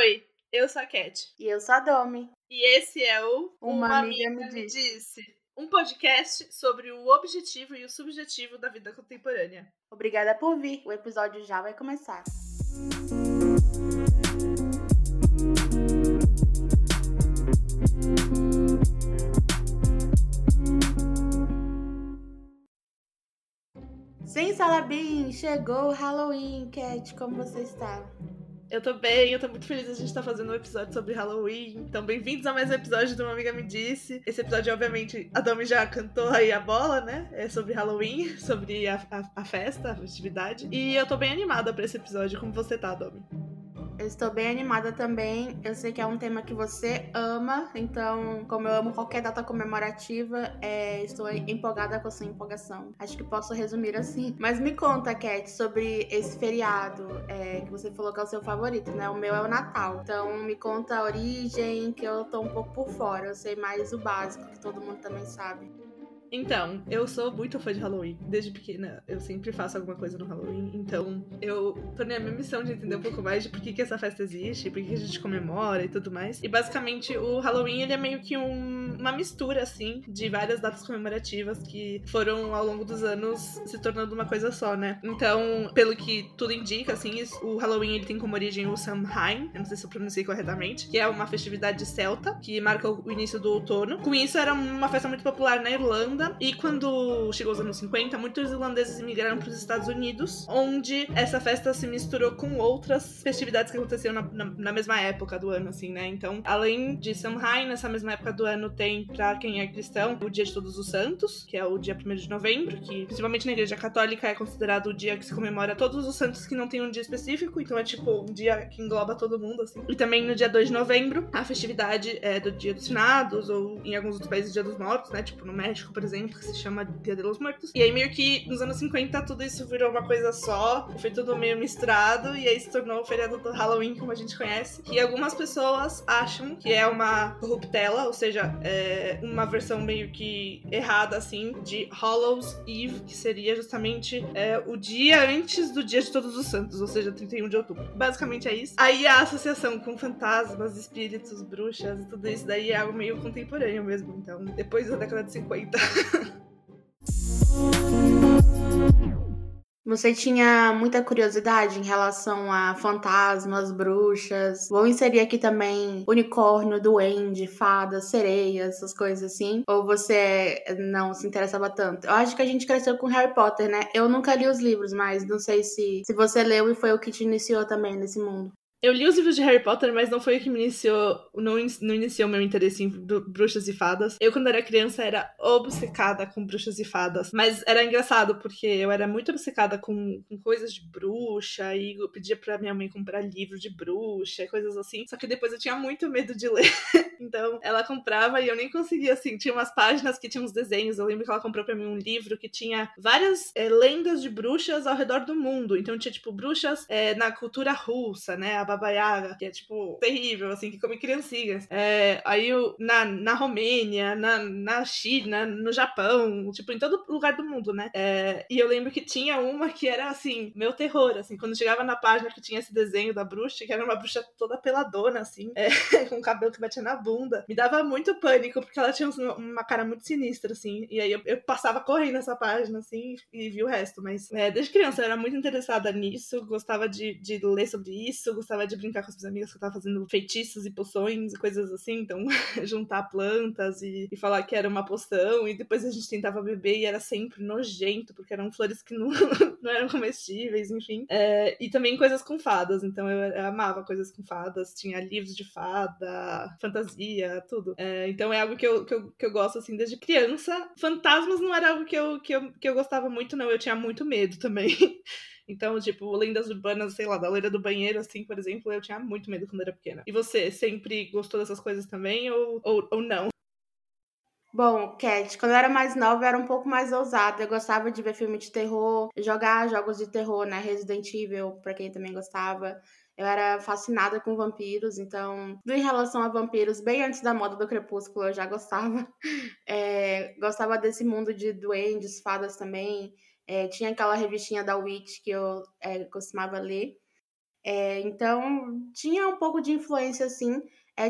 Oi, eu sou a Cat. E eu sou a Domi. E esse é o Uma, Uma Amiga, amiga Me Disse. disse. Um podcast sobre o objetivo e o subjetivo da vida contemporânea. Obrigada por vir. O episódio já vai começar. Sim, Salabim, chegou o Halloween, Cat, como você está? Eu tô bem, eu tô muito feliz a gente tá fazendo um episódio sobre Halloween. Então, bem-vindos a mais um episódio do Uma Amiga Me Disse. Esse episódio, obviamente, a Domi já cantou aí a bola, né? É sobre Halloween, sobre a, a, a festa, a festividade. E eu tô bem animada pra esse episódio. Como você tá, Domi? Eu estou bem animada também. Eu sei que é um tema que você ama, então, como eu amo qualquer data comemorativa, é, estou empolgada com a sua empolgação. Acho que posso resumir assim. Mas me conta, Cat, sobre esse feriado é, que você falou que é o seu favorito, né? O meu é o Natal. Então, me conta a origem, que eu tô um pouco por fora. Eu sei mais o básico, que todo mundo também sabe. Então, eu sou muito fã de Halloween. Desde pequena, eu sempre faço alguma coisa no Halloween. Então, eu tornei a minha missão de entender um pouco mais de por que, que essa festa existe, por que, que a gente comemora e tudo mais. E basicamente, o Halloween ele é meio que um, uma mistura, assim, de várias datas comemorativas que foram, ao longo dos anos, se tornando uma coisa só, né? Então, pelo que tudo indica, assim, o Halloween ele tem como origem o Samhain, eu não sei se eu pronunciei corretamente, que é uma festividade celta que marca o início do outono. Com isso, era uma festa muito popular na Irlanda Irlanda. E quando chegou os anos 50, muitos irlandeses imigraram para os Estados Unidos, onde essa festa se misturou com outras festividades que aconteciam na, na, na mesma época do ano, assim, né? Então, além de Samhain, nessa mesma época do ano tem, para quem é cristão, o Dia de Todos os Santos, que é o dia 1 de novembro, que principalmente na Igreja Católica é considerado o dia que se comemora todos os santos que não tem um dia específico, então é tipo um dia que engloba todo mundo, assim. E também no dia 2 de novembro, a festividade é do Dia dos Finados, ou em alguns outros países, Dia dos Mortos, né? Tipo no México, por exemplo exemplo, que se chama Dia de los Muertos. E aí, meio que nos anos 50, tudo isso virou uma coisa só, foi tudo meio misturado, e aí se tornou o feriado do Halloween, como a gente conhece. E algumas pessoas acham que é uma corruptela, ou seja, é uma versão meio que errada, assim, de Hallows Eve, que seria justamente é, o dia antes do Dia de Todos os Santos, ou seja, 31 de outubro. Basicamente é isso. Aí a associação com fantasmas, espíritos, bruxas e tudo isso daí é algo meio contemporâneo mesmo. Então, depois da década de 50. Você tinha muita curiosidade em relação a fantasmas, bruxas. Vou inserir aqui também unicórnio, duende, fada, sereia, essas coisas assim. Ou você não se interessava tanto? Eu acho que a gente cresceu com Harry Potter, né? Eu nunca li os livros, mas não sei se, se você leu e foi o que te iniciou também nesse mundo. Eu li os livros de Harry Potter, mas não foi o que me iniciou. Não, não iniciou meu interesse em bruxas e fadas. Eu, quando era criança, era obcecada com bruxas e fadas. Mas era engraçado, porque eu era muito obcecada com, com coisas de bruxa. E eu pedia pra minha mãe comprar livro de bruxa, coisas assim. Só que depois eu tinha muito medo de ler. então ela comprava e eu nem conseguia, assim. Tinha umas páginas que tinham uns desenhos. Eu lembro que ela comprou pra mim um livro que tinha várias é, lendas de bruxas ao redor do mundo. Então tinha, tipo, bruxas é, na cultura russa, né? A Baba Yaga, que é, tipo, terrível, assim, que come criancinhas. É, aí na, na Romênia, na, na China, no Japão, tipo, em todo lugar do mundo, né? E eu lembro que tinha uma que era, assim, meu terror, assim, quando chegava na página que tinha esse desenho da bruxa, que era uma bruxa toda peladona, assim, com o cabelo que batia na bunda, me dava muito pânico, porque ela tinha uma cara muito sinistra, assim, e aí eu, eu passava correndo essa página, assim, e vi o resto, mas é, desde criança eu era muito interessada nisso, gostava de, de ler sobre isso, gostava de brincar com as minhas amigas que eu tava fazendo feitiços e poções e coisas assim, então juntar plantas e, e, falar que era uma poção, e depois a gente tentava beber e era sempre nojento, porque eram flores que não, não eram comestíveis, enfim. É, e também coisas com fadas, então eu, eu, amava coisas com fadas, tinha livros de fada, fantasia, tudo. É, então é algo que eu, que, eu, que eu gosto, assim, desde criança. Fantasmas não era algo que eu, que eu, que eu gostava muito, não, eu tinha muito medo também. Então, tipo, lendas urbanas, sei lá, da loira do banheiro, assim, por exemplo, eu tinha muito medo quando era pequena. E você, sempre gostou dessas coisas também ou, ou, ou não? Bom, Cat, quando eu era mais nova, eu era um pouco mais ousada. Eu gostava de ver filme de terror, jogar jogos de terror, né? Resident Evil, pra quem também gostava. Eu era fascinada com vampiros, então, em relação a vampiros, bem antes da moda do crepúsculo, eu já gostava. É, gostava desse mundo de duendes, fadas também. É, tinha aquela revistinha da Witch que eu é, costumava ler. É, então, tinha um pouco de influência, assim.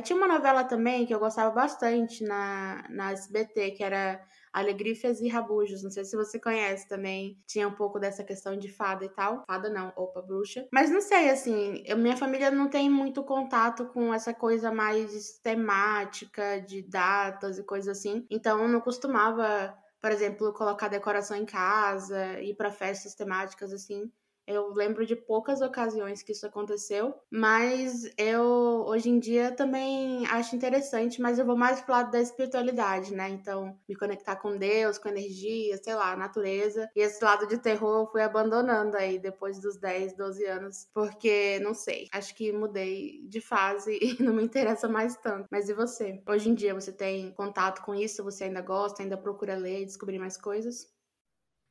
Tinha uma novela também que eu gostava bastante na, na SBT, que era Alegrifas e Rabujos. Não sei se você conhece também. Tinha um pouco dessa questão de fada e tal. Fada não, opa, bruxa. Mas não sei, assim, eu, minha família não tem muito contato com essa coisa mais temática, de datas e coisas assim. Então eu não costumava, por exemplo, colocar decoração em casa, ir para festas temáticas assim. Eu lembro de poucas ocasiões que isso aconteceu, mas eu hoje em dia também acho interessante, mas eu vou mais pro lado da espiritualidade, né? Então, me conectar com Deus, com energia, sei lá, natureza. E esse lado de terror eu fui abandonando aí depois dos 10, 12 anos, porque não sei, acho que mudei de fase e não me interessa mais tanto. Mas e você? Hoje em dia você tem contato com isso? Você ainda gosta, ainda procura ler descobrir mais coisas?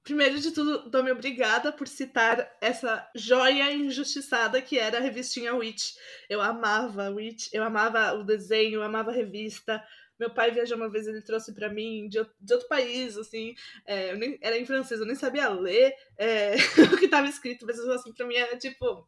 Primeiro de tudo, dou-me obrigada por citar essa joia injustiçada que era a revistinha Witch. Eu amava Witch, eu amava o desenho, eu amava a revista. Meu pai viajou uma vez, ele trouxe para mim de, de, outro país, assim, é, nem, era em francês, eu nem sabia ler é, o que estava escrito, mas assim, pra mim era tipo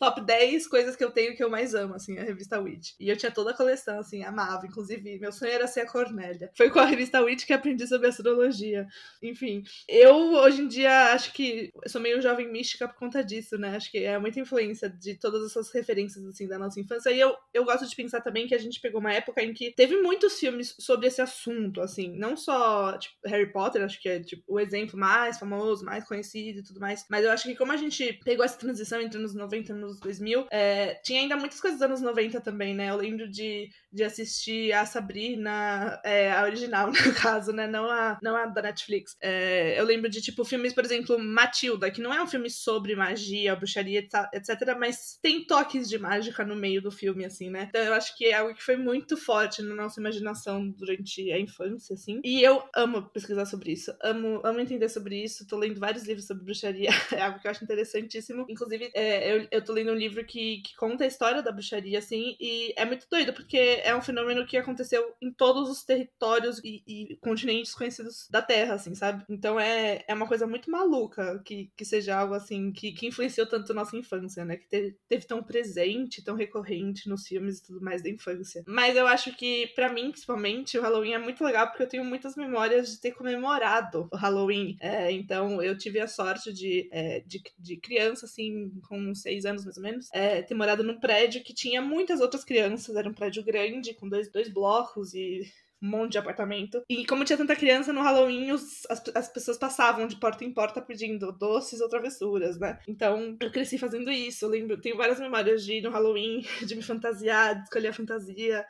top 10 coisas que eu tenho que eu mais amo, assim, a revista Witch. E eu tinha toda a coleção, assim, amava. Inclusive, meu sonho era ser a Cornélia. Foi com a revista Witch que aprendi sobre astrologia. Enfim, eu hoje em dia acho que sou meio jovem mística por conta disso, né? Acho que é muita influência de todas essas referências, assim, da nossa infância. E eu, eu gosto de pensar também que a gente pegou uma época em que teve muitos filmes sobre esse assunto, assim. Não só, tipo, Harry Potter, acho que é, tipo, o exemplo mais famoso, mais conhecido e tudo mais. Mas eu acho que como a gente pegou essa transição entre os 90 e nos anos 2000, é, tinha ainda muitas coisas dos anos 90 também, né? Eu lembro de, de assistir a Sabrina, é, a original, no caso, né? Não a, não a da Netflix. É, eu lembro de, tipo, filmes, por exemplo, Matilda, que não é um filme sobre magia, bruxaria, etc., mas tem toques de mágica no meio do filme, assim, né? Então eu acho que é algo que foi muito forte na nossa imaginação durante a infância, assim. E eu amo pesquisar sobre isso, amo, amo entender sobre isso. Tô lendo vários livros sobre bruxaria, é algo que eu acho interessantíssimo. Inclusive, é, eu, eu tô lendo um livro que, que conta a história da bruxaria, assim, e é muito doido, porque é um fenômeno que aconteceu em todos os territórios e, e continentes conhecidos da Terra, assim, sabe? Então é, é uma coisa muito maluca que, que seja algo, assim, que, que influenciou tanto nossa infância, né? Que teve, teve tão presente, tão recorrente nos filmes e tudo mais da infância. Mas eu acho que, para mim, principalmente, o Halloween é muito legal porque eu tenho muitas memórias de ter comemorado o Halloween. É, então eu tive a sorte de, é, de, de criança, assim, com seis anos mais ou menos, é, ter morado num prédio que tinha muitas outras crianças, era um prédio grande, com dois, dois blocos e um monte de apartamento. E como tinha tanta criança no Halloween, os, as, as pessoas passavam de porta em porta pedindo doces ou travessuras, né? Então eu cresci fazendo isso. Eu lembro, tenho várias memórias de ir no Halloween, de me fantasiar, de escolher a fantasia.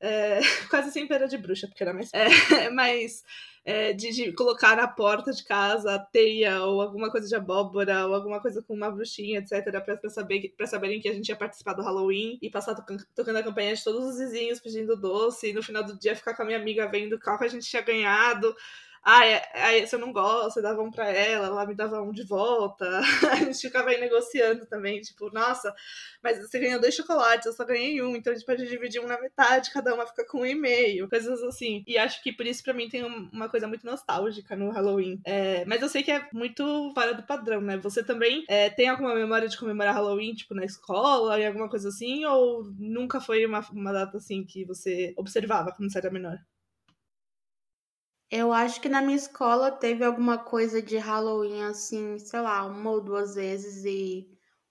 É, quase sempre era de bruxa, porque era mais. É, mas é, de, de, colocar na porta de casa teia ou alguma coisa de abóbora ou alguma coisa com uma bruxinha, etc., pra, saber, saberem que a gente ia participar do Halloween e passar tocando a campanha de todos os vizinhos pedindo doce e no final do dia ficar com a minha amiga vendo qual que a gente tinha ganhado ah, é, esse eu não gosto, eu dava um pra ela, ela me dava um de volta. a gente ficava aí negociando também, tipo, nossa, mas você ganhou dois chocolates, eu só ganhei um, então a gente pode dividir um na metade, cada uma fica com um e meio, coisas assim. E acho que por isso pra mim tem uma coisa muito nostálgica no Halloween. É, mas eu sei que é muito fora do padrão, né? Você também é, tem alguma memória de comemorar Halloween, tipo, na escola e alguma coisa assim, ou nunca foi uma, uma data assim que você observava quando você era menor? Eu acho que na minha escola teve alguma coisa de Halloween, assim, sei lá, uma ou duas vezes e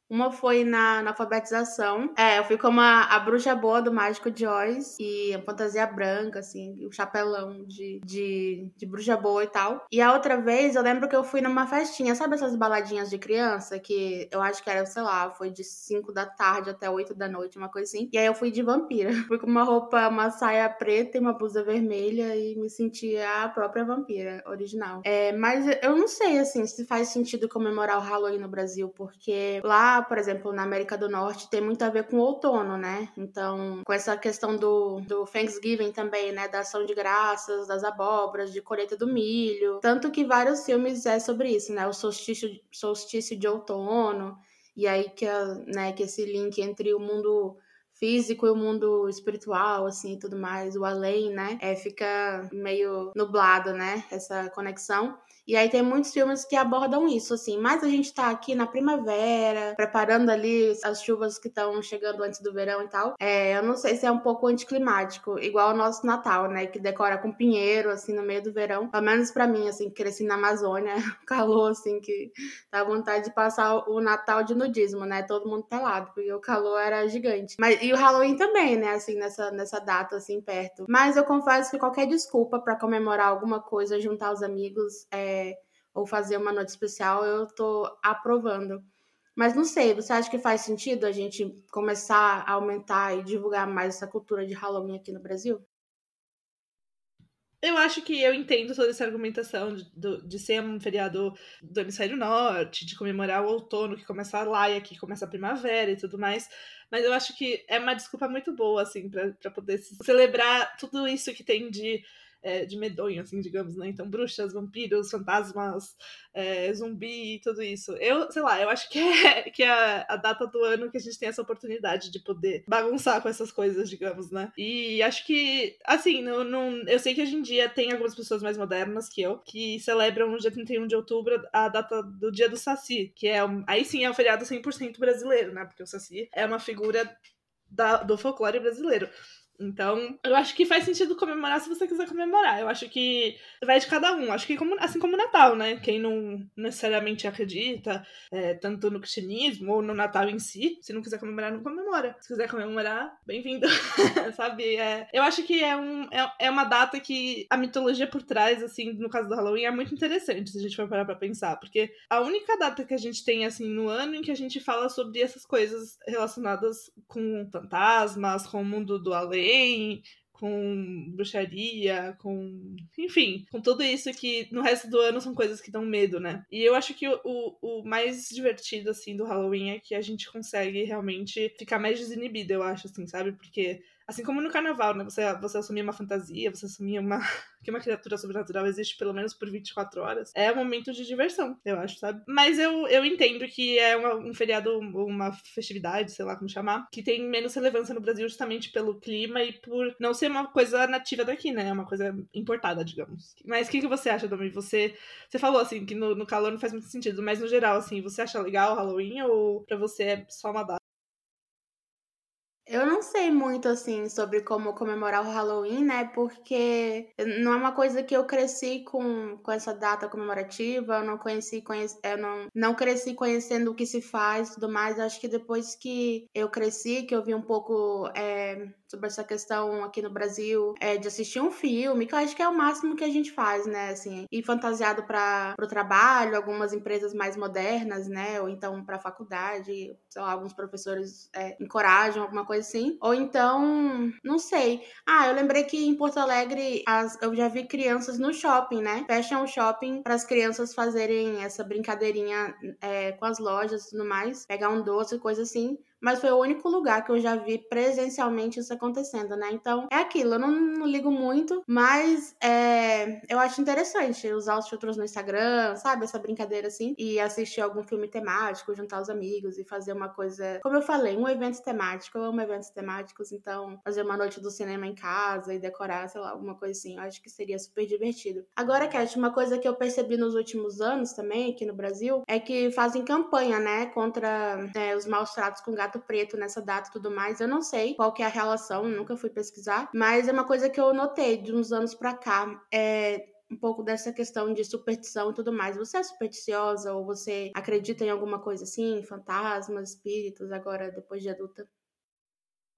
uma foi na, na, alfabetização. É, eu fui como a, a bruxa boa do Mágico de Oz. E a fantasia branca, assim, o chapelão de, de, de bruxa boa e tal. E a outra vez, eu lembro que eu fui numa festinha. Sabe essas baladinhas de criança? Que eu acho que era, sei lá, foi de 5 da tarde até 8 da noite, uma coisa assim. E aí eu fui de vampira. Fui com uma roupa, uma saia preta e uma blusa vermelha. E me sentia a própria vampira original. É, mas eu não sei, assim, se faz sentido comemorar o Halloween no Brasil. Porque lá por exemplo, na América do Norte, tem muito a ver com o outono, né? Então, com essa questão do, do Thanksgiving também, né? Da ação de graças, das abóboras, de colheita do milho. Tanto que vários filmes é sobre isso, né? O solstício, solstício de outono. E aí que, né, que esse link entre o mundo físico e o mundo espiritual, assim, tudo mais, o além, né? É, fica meio nublado, né? Essa conexão. E aí tem muitos filmes que abordam isso, assim. Mas a gente tá aqui na primavera, preparando ali as chuvas que estão chegando antes do verão e tal. É, eu não sei se é um pouco anticlimático, igual o nosso Natal, né? Que decora com pinheiro, assim, no meio do verão. Pelo menos pra mim, assim, cresci na Amazônia, calor, assim, que dá vontade de passar o Natal de nudismo, né? Todo mundo pelado, porque o calor era gigante. Mas, e o Halloween também, né? Assim, nessa, nessa data, assim, perto. Mas eu confesso que qualquer desculpa para comemorar alguma coisa, juntar os amigos, é, ou fazer uma noite especial, eu tô aprovando. Mas não sei, você acha que faz sentido a gente começar a aumentar e divulgar mais essa cultura de Halloween aqui no Brasil? Eu acho que eu entendo toda essa argumentação de, de, ser um feriado do hemisfério norte, de comemorar o outono, que começa lá e aqui começa a primavera e tudo mais. Mas eu acho que é uma desculpa muito boa, assim, para poder celebrar tudo isso que tem de é, de medonho, assim, digamos, né? Então, bruxas, vampiros, fantasmas, é, zumbi e tudo isso. Eu, sei lá, eu acho que é, que é a data do ano que a gente tem essa oportunidade de poder bagunçar com essas coisas, digamos, né? E acho que, assim, não, não, eu sei que hoje em dia tem algumas pessoas mais modernas que eu, que celebram no dia 31 de outubro a data do dia do Saci, que é, aí sim é um feriado 100% brasileiro, né? Porque o Saci é uma figura da, do folclore brasileiro. Então, eu acho que faz sentido comemorar se você quiser comemorar. Eu acho que vai de cada um. Acho que como, assim como o Natal, né? Quem não necessariamente acredita é, tanto no cristianismo ou no Natal em si, se não quiser comemorar, não comemora. Se quiser comemorar, bem-vindo. Sabe? É, eu acho que é, um, é, é uma data que a mitologia por trás, assim, no caso do Halloween, é muito interessante se a gente for parar pra pensar. Porque a única data que a gente tem, assim, no ano em que a gente fala sobre essas coisas relacionadas com fantasmas, com o mundo do além bem, com bruxaria, com. Enfim, com tudo isso que no resto do ano são coisas que dão medo, né? E eu acho que o, o, mais divertido, assim, do Halloween é que a gente consegue realmente ficar mais desinibido, eu acho, assim, sabe? Porque Assim como no carnaval, né? Você, você assumir uma fantasia, você assumir uma, que uma criatura sobrenatural existe pelo menos por 24 horas. É um momento de diversão, eu acho, sabe? Mas eu, eu entendo que é uma, um feriado, uma festividade, sei lá como chamar, que tem menos relevância no Brasil justamente pelo clima e por não ser uma coisa nativa daqui, né? É uma coisa importada, digamos. Mas o que, que você acha, Domi? Você, você falou, assim, que no, no calor não faz muito sentido, mas no geral, assim, você acha legal o Halloween ou pra você é só uma data? Eu não sei muito assim sobre como comemorar o Halloween, né? Porque não é uma coisa que eu cresci com, com essa data comemorativa, eu não conheci, conhece, eu não, não cresci conhecendo o que se faz e tudo mais. Acho que depois que eu cresci, que eu vi um pouco é, sobre essa questão aqui no Brasil, é, de assistir um filme, que eu acho que é o máximo que a gente faz, né? Assim, ir fantasiado para o trabalho, algumas empresas mais modernas, né? Ou então para faculdade, sei lá, alguns professores é, encorajam alguma coisa coisa assim. Ou então, não sei. Ah, eu lembrei que em Porto Alegre as, eu já vi crianças no shopping, né? Fecham o shopping para as crianças fazerem essa brincadeirinha é, com as lojas e tudo mais. Pegar um doce, coisa assim mas foi o único lugar que eu já vi presencialmente isso acontecendo, né? Então é aquilo, eu não, não ligo muito, mas é, eu acho interessante usar os filtros no Instagram, sabe? Essa brincadeira assim, e assistir algum filme temático, juntar os amigos e fazer uma coisa, como eu falei, um evento temático. Eu amo eventos temáticos, então fazer uma noite do cinema em casa e decorar, sei lá, alguma coisa assim, eu acho que seria super divertido. Agora, Cat, uma coisa que eu percebi nos últimos anos também aqui no Brasil é que fazem campanha, né, contra é, os maus tratos com gato preto nessa data e tudo mais. Eu não sei qual que é a relação, nunca fui pesquisar, mas é uma coisa que eu notei de uns anos pra cá. É, um pouco dessa questão de superstição e tudo mais. Você é supersticiosa ou você acredita em alguma coisa assim, fantasmas, espíritos, agora depois de adulta?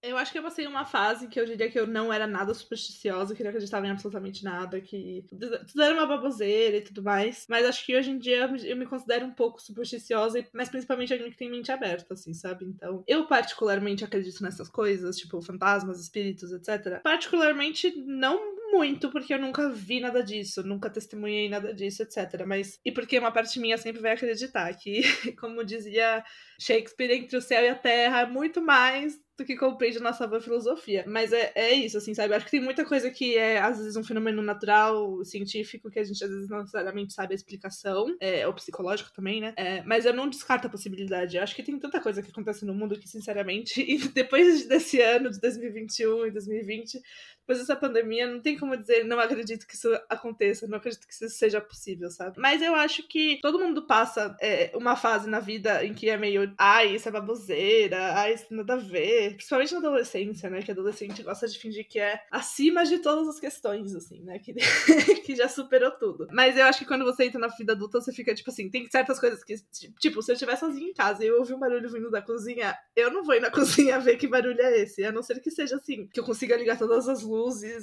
Eu acho que eu passei uma fase que eu diria que eu não era nada supersticiosa, que não acreditava em absolutamente nada, que tudo era uma baboseira e tudo mais. Mas acho que hoje em dia eu me considero um pouco supersticiosa, mas principalmente alguém que tem mente aberta, assim, sabe? Então, eu particularmente acredito nessas coisas, tipo fantasmas, espíritos, etc. Particularmente não muito, porque eu nunca vi nada disso, nunca testemunhei nada disso, etc. Mas. E porque uma parte minha sempre vai acreditar que, como dizia Shakespeare, entre o céu e a terra, muito mais do que compreende a nossa boa filosofia. Mas é, é isso, assim, sabe? Acho que tem muita coisa que é, às vezes, um fenômeno natural, científico, que a gente às vezes não necessariamente sabe a explicação, é, ou psicológico também, né? É, mas eu não descarto a possibilidade. Eu acho que tem tanta coisa que acontece no mundo que, sinceramente, depois desse ano, de 2021 e 2020, depois dessa pandemia, não tem como dizer, não acredito que isso aconteça, não acredito que isso seja possível, sabe? Mas eu acho que todo mundo passa é, uma fase na vida em que é meio, ai, isso é baboseira, ai, isso nada a ver. Principalmente na adolescência, né? Que adolescente gosta de fingir que é acima de todas as questões, assim, né? Que, que já superou tudo. Mas eu acho que quando você entra na vida adulta, você fica, tipo assim, tem certas coisas que, tipo, se eu estiver sozinha em casa e eu ouvir um barulho vindo da cozinha, eu não vou ir na cozinha ver que barulho é esse, a não ser que seja assim, que eu consiga ligar todas as luzes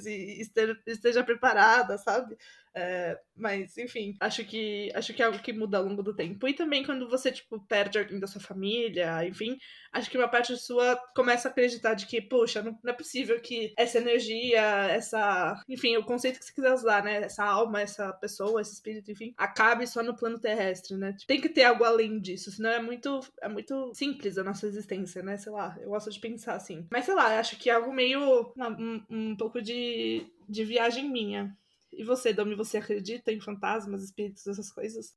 e esteja, esteja preparada, sabe? É, mas, enfim, acho que acho que é algo que muda ao longo do tempo. E também quando você, tipo, perde alguém da sua família, enfim, acho que uma parte sua começa a acreditar de que, poxa, não, não é possível que essa energia, essa. Enfim, o conceito que você quiser usar, né? Essa alma, essa pessoa, esse espírito, enfim, acabe só no plano terrestre, né? Tem que ter algo além disso, senão é muito, é muito simples a nossa existência, né? Sei lá, eu gosto de pensar assim. Mas sei lá, acho que é algo meio. um, um pouco de, de viagem minha. E você, Domi, você acredita em fantasmas, espíritos, essas coisas?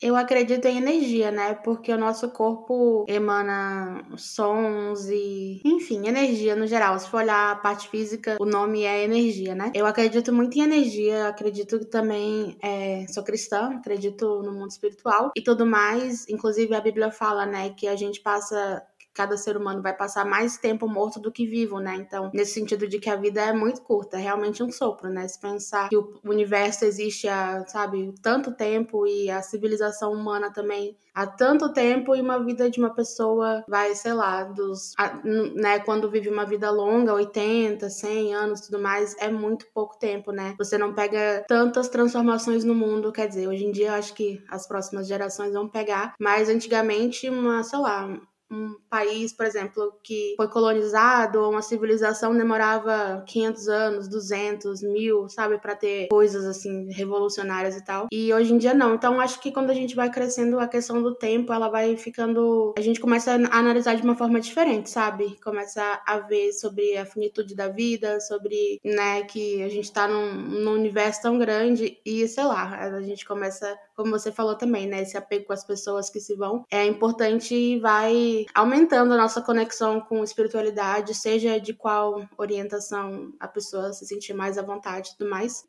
Eu acredito em energia, né? Porque o nosso corpo emana sons e, enfim, energia no geral. Se for olhar a parte física, o nome é energia, né? Eu acredito muito em energia, acredito que também é, sou cristã, acredito no mundo espiritual e tudo mais. Inclusive a Bíblia fala, né, que a gente passa cada ser humano vai passar mais tempo morto do que vivo, né? Então, nesse sentido de que a vida é muito curta, é realmente um sopro, né? Se pensar que o universo existe há, sabe, tanto tempo e a civilização humana também há tanto tempo e uma vida de uma pessoa vai, sei lá, dos, né, quando vive uma vida longa, 80, 100 anos, tudo mais, é muito pouco tempo, né? Você não pega tantas transformações no mundo, quer dizer, hoje em dia eu acho que as próximas gerações vão pegar, mas antigamente uma, sei lá, um país, por exemplo, que foi colonizado, ou uma civilização demorava 500 anos, 200, mil, sabe, para ter coisas assim revolucionárias e tal. E hoje em dia não. Então acho que quando a gente vai crescendo, a questão do tempo, ela vai ficando, a gente começa a analisar de uma forma diferente, sabe? Começa a ver sobre a finitude da vida, sobre, né, que a gente tá num, num universo tão grande e sei lá, a gente começa, como você falou também, né, esse apego com as pessoas que se vão, é importante e vai aumentando a nossa conexão com espiritualidade, seja de qual orientação a pessoa se sentir mais à vontade e tudo mais.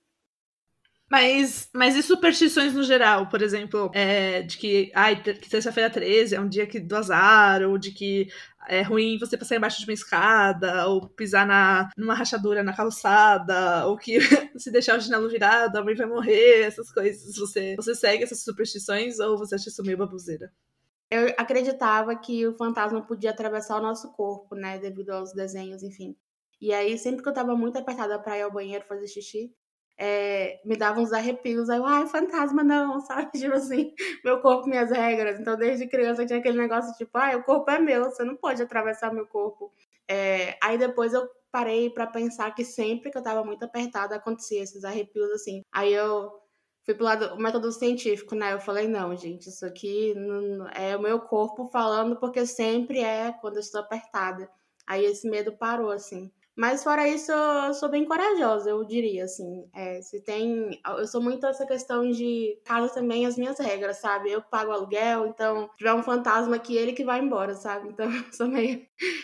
Mas, mas e superstições no geral? Por exemplo, é, de que, ai, que terça-feira 13 é um dia que, do azar, ou de que é ruim você passar embaixo de uma escada, ou pisar na, numa rachadura na calçada, ou que se deixar o chinelo virado, a mãe vai morrer, essas coisas. Você, você segue essas superstições ou você acha isso meio babuzeira? eu acreditava que o fantasma podia atravessar o nosso corpo, né, devido aos desenhos, enfim. E aí, sempre que eu tava muito apertada pra ir ao banheiro fazer xixi, é, me dava uns arrepios. Aí eu, ai, fantasma não, sabe? Tipo assim, meu corpo, minhas regras. Então, desde criança tinha aquele negócio tipo, ai, o corpo é meu, você não pode atravessar meu corpo. É, aí depois eu parei para pensar que sempre que eu tava muito apertada acontecia esses arrepios assim. Aí eu fui pro lado o método científico, né? Eu falei, não, gente, isso aqui não, é o meu corpo falando porque sempre é quando eu estou apertada. Aí esse medo parou, assim. Mas fora isso, eu sou bem corajosa, eu diria, assim. É, se tem. Eu sou muito essa questão de casa também as minhas regras, sabe? Eu pago aluguel, então se tiver um fantasma aqui, ele que vai embora, sabe? Então eu sou meio.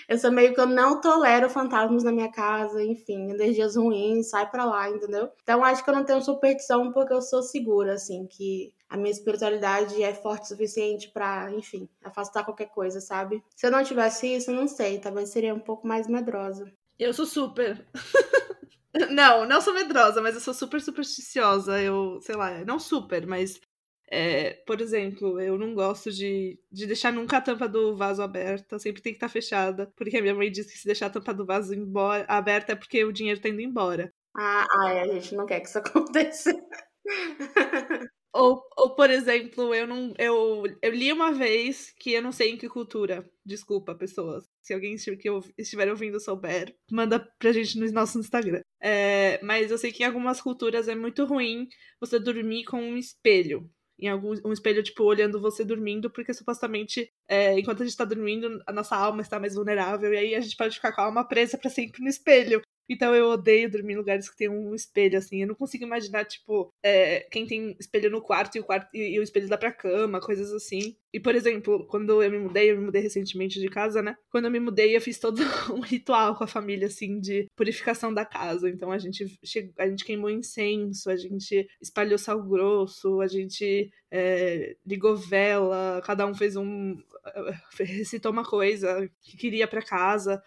Eu sou meio que eu não tolero fantasmas na minha casa, enfim, energias ruins, sai pra lá, entendeu? Então acho que eu não tenho superstição porque eu sou segura, assim, que a minha espiritualidade é forte o suficiente para, enfim, afastar qualquer coisa, sabe? Se eu não tivesse isso, não sei, talvez seria um pouco mais medrosa. Eu sou super. não, não sou medrosa, mas eu sou super supersticiosa. Eu, sei lá, não super, mas. É, por exemplo, eu não gosto de, de deixar nunca a tampa do vaso aberta, sempre tem que estar tá fechada, porque a minha mãe diz que se deixar a tampa do vaso embora, aberta é porque o dinheiro tá indo embora. Ah, ai, a gente não quer que isso aconteça. Ou, ou, por exemplo, eu não. Eu, eu li uma vez que eu não sei em que cultura. Desculpa, pessoas. Se alguém que estiver ouvindo souber, manda pra gente no nosso Instagram. É, mas eu sei que em algumas culturas é muito ruim você dormir com um espelho em algum um espelho, tipo, olhando você dormindo, porque supostamente, é, enquanto a gente tá dormindo, a nossa alma está mais vulnerável, e aí a gente pode ficar com a alma presa para sempre no espelho. Então eu odeio dormir em lugares que tem um espelho, assim. Eu não consigo imaginar, tipo, é, quem tem espelho no quarto e o quarto e, e, o espelho dá pra cama, coisas assim. E, por exemplo, quando eu me mudei, eu me mudei recentemente de casa, né? Quando eu me mudei, eu fiz todo um ritual com a família, assim, de purificação da casa. Então a gente, chegou, a gente queimou incenso, a gente espalhou sal grosso, a gente é, ligou vela, cada um fez um. recitou uma coisa que queria para casa.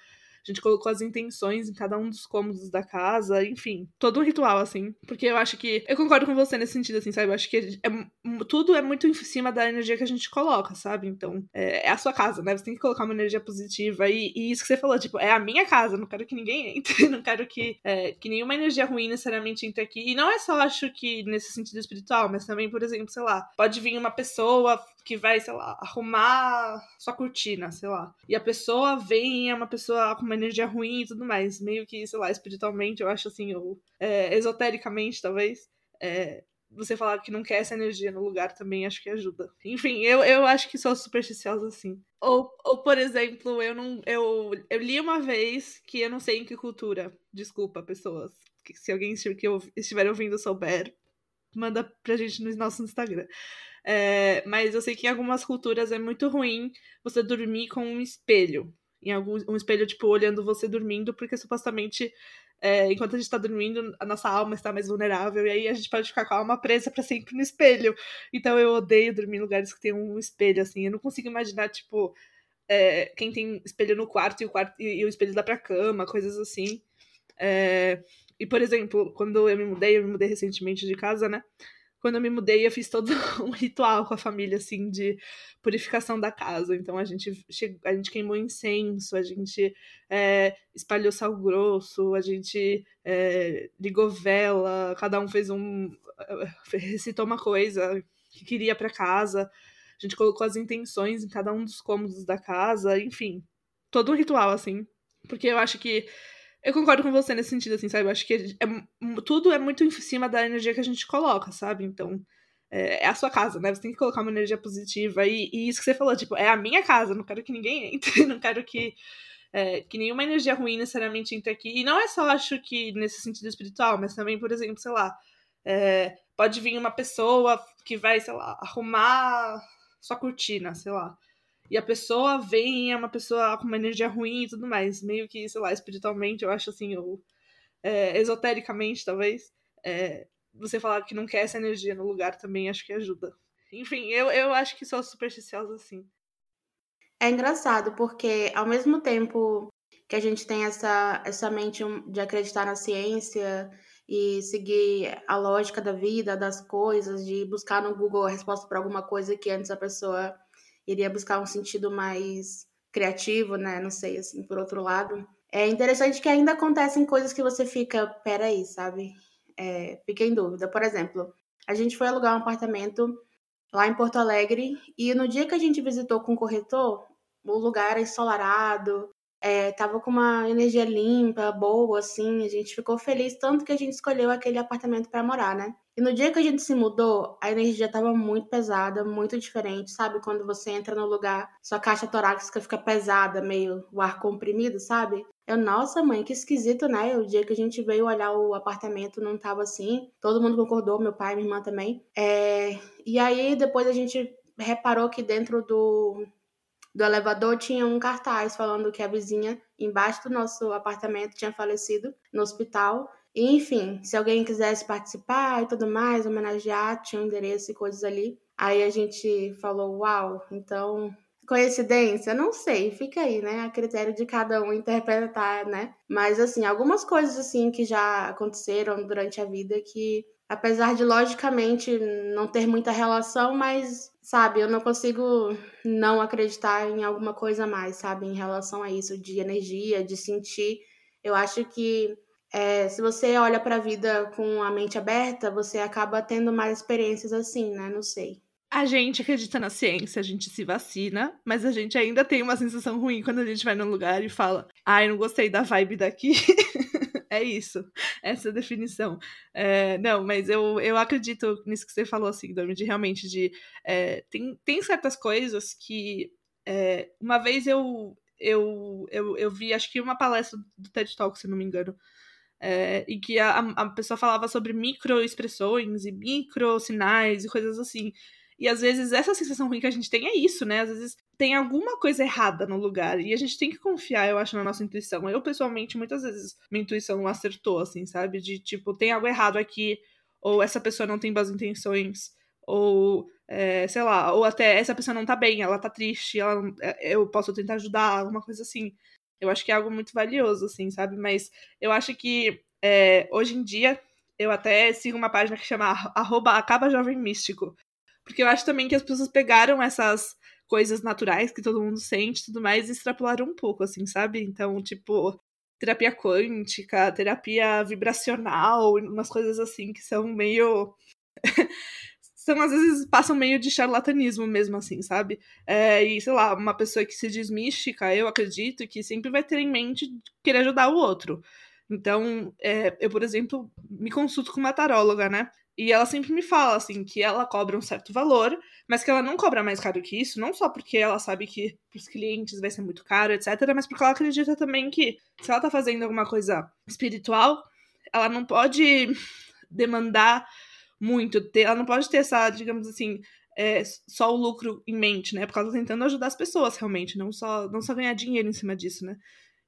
Gente colocou as intenções em cada um dos cômodos da casa, enfim, todo um ritual, assim. Porque eu acho que. Eu concordo com você nesse sentido, assim, sabe? Eu acho que é, tudo é muito em cima da energia que a gente coloca, sabe? Então, é, é a sua casa, né? Você tem que colocar uma energia positiva. E, e, isso que você falou, tipo, é a minha casa, não quero que ninguém entre, não quero que, é, que nenhuma energia ruim necessariamente entre aqui. E não é só, acho que, nesse sentido espiritual, mas também, por exemplo, sei lá, pode vir uma pessoa que vai, sei lá, arrumar sua cortina, sei lá. E a pessoa vem, é uma pessoa com uma energia ruim e tudo mais. Meio que, sei lá, espiritualmente, eu acho assim, ou é, esotericamente, talvez. É, você falar que não quer essa energia no lugar também acho que ajuda. Enfim, eu, eu acho que sou supersticiosa assim. Ou, ou, por exemplo, eu não. Eu, eu li uma vez que eu não sei em que cultura. Desculpa, pessoas. Se alguém que estiver ouvindo souber, manda pra gente no nosso Instagram. É, mas eu sei que em algumas culturas é muito ruim você dormir com um espelho. Em algum, um espelho, tipo, olhando você dormindo, porque supostamente, é, enquanto a gente tá dormindo, a nossa alma está mais vulnerável, e aí a gente pode ficar com a alma presa para sempre no espelho. Então eu odeio dormir em lugares que tem um espelho, assim. Eu não consigo imaginar, tipo, é, quem tem espelho no quarto e o, quarto, e, e o espelho dá pra cama, coisas assim. É, e, por exemplo, quando eu me mudei, eu me mudei recentemente de casa, né? Quando eu me mudei, eu fiz todo um ritual com a família, assim, de purificação da casa. Então a gente, chegou, a gente queimou incenso, a gente é, espalhou sal grosso, a gente é, ligou vela, cada um fez um. recitou uma coisa que queria para casa. A gente colocou as intenções em cada um dos cômodos da casa, enfim, todo um ritual, assim. Porque eu acho que eu concordo com você nesse sentido, assim, sabe? Eu acho que é, é, tudo é muito em cima da energia que a gente coloca, sabe? Então, é, é, a sua casa, né? Você tem que colocar uma energia positiva. E, e, isso que você falou, tipo, é a minha casa, não quero que ninguém entre, não quero que, é, que nenhuma energia ruim necessariamente entre aqui. E não é só, acho que, nesse sentido espiritual, mas também, por exemplo, sei lá, é, pode vir uma pessoa que vai, sei lá, arrumar sua cortina, sei lá. E a pessoa vem, é uma pessoa com uma energia ruim e tudo mais. Meio que, sei lá, espiritualmente, eu acho assim, ou é, esotericamente, talvez. É, você falar que não quer essa energia no lugar também acho que ajuda. Enfim, eu, eu acho que sou supersticiosa assim. É engraçado, porque ao mesmo tempo que a gente tem essa, essa mente de acreditar na ciência e seguir a lógica da vida, das coisas, de buscar no Google a resposta para alguma coisa que antes a pessoa iria buscar um sentido mais criativo, né? Não sei, assim, por outro lado. É interessante que ainda acontecem coisas que você fica, peraí, sabe? É, fica em dúvida. Por exemplo, a gente foi alugar um apartamento lá em Porto Alegre e no dia que a gente visitou com o corretor, o lugar era ensolarado, é, tava com uma energia limpa, boa, assim, a gente ficou feliz, tanto que a gente escolheu aquele apartamento para morar, né? E no dia que a gente se mudou, a energia tava muito pesada, muito diferente, sabe? Quando você entra no lugar, sua caixa torácica fica pesada, meio o ar comprimido, sabe? Eu, nossa, mãe, que esquisito, né? O dia que a gente veio olhar o apartamento não tava assim. Todo mundo concordou, meu pai, minha irmã também. É... E aí, depois a gente reparou que dentro do, do elevador tinha um cartaz falando que a vizinha embaixo do nosso apartamento tinha falecido no hospital enfim, se alguém quisesse participar e tudo mais, homenagear, tinha um endereço e coisas ali. Aí a gente falou, uau, então coincidência? Não sei, fica aí, né? A critério de cada um interpretar, né? Mas assim, algumas coisas assim que já aconteceram durante a vida que apesar de logicamente não ter muita relação, mas sabe, eu não consigo não acreditar em alguma coisa mais, sabe, em relação a isso de energia, de sentir. Eu acho que é, se você olha para a vida com a mente aberta, você acaba tendo mais experiências assim, né? Não sei. A gente acredita na ciência, a gente se vacina, mas a gente ainda tem uma sensação ruim quando a gente vai num lugar e fala: ai, não gostei da vibe daqui. é isso, essa definição. É, não, mas eu, eu acredito nisso que você falou, assim, Domi, de realmente de. É, tem, tem certas coisas que. É, uma vez eu, eu, eu, eu vi, acho que uma palestra do TED Talk, se não me engano, é, em que a, a pessoa falava sobre microexpressões e micro sinais e coisas assim. E às vezes essa sensação ruim que a gente tem é isso, né? Às vezes tem alguma coisa errada no lugar. E a gente tem que confiar, eu acho, na nossa intuição. Eu, pessoalmente, muitas vezes minha intuição acertou, assim, sabe? De tipo, tem algo errado aqui, ou essa pessoa não tem boas intenções, ou é, sei lá, ou até essa pessoa não tá bem, ela tá triste, ela, é, eu posso tentar ajudar, alguma coisa assim. Eu acho que é algo muito valioso, assim, sabe? Mas eu acho que é, hoje em dia eu até sigo uma página que chama arroba acaba jovem místico. Porque eu acho também que as pessoas pegaram essas coisas naturais que todo mundo sente e tudo mais e extrapolaram um pouco, assim, sabe? Então, tipo, terapia quântica, terapia vibracional, umas coisas assim que são meio. são, às vezes, passam meio de charlatanismo mesmo, assim, sabe? É, e, sei lá, uma pessoa que se diz mística, eu acredito que sempre vai ter em mente querer ajudar o outro. Então, é, eu, por exemplo, me consulto com uma taróloga, né? E ela sempre me fala, assim, que ela cobra um certo valor, mas que ela não cobra mais caro que isso, não só porque ela sabe que pros clientes vai ser muito caro, etc., mas porque ela acredita também que se ela tá fazendo alguma coisa espiritual, ela não pode demandar muito, ela não pode ter essa, digamos assim, é, só o lucro em mente, né? Porque ela tá tentando ajudar as pessoas realmente, não só, não só ganhar dinheiro em cima disso, né?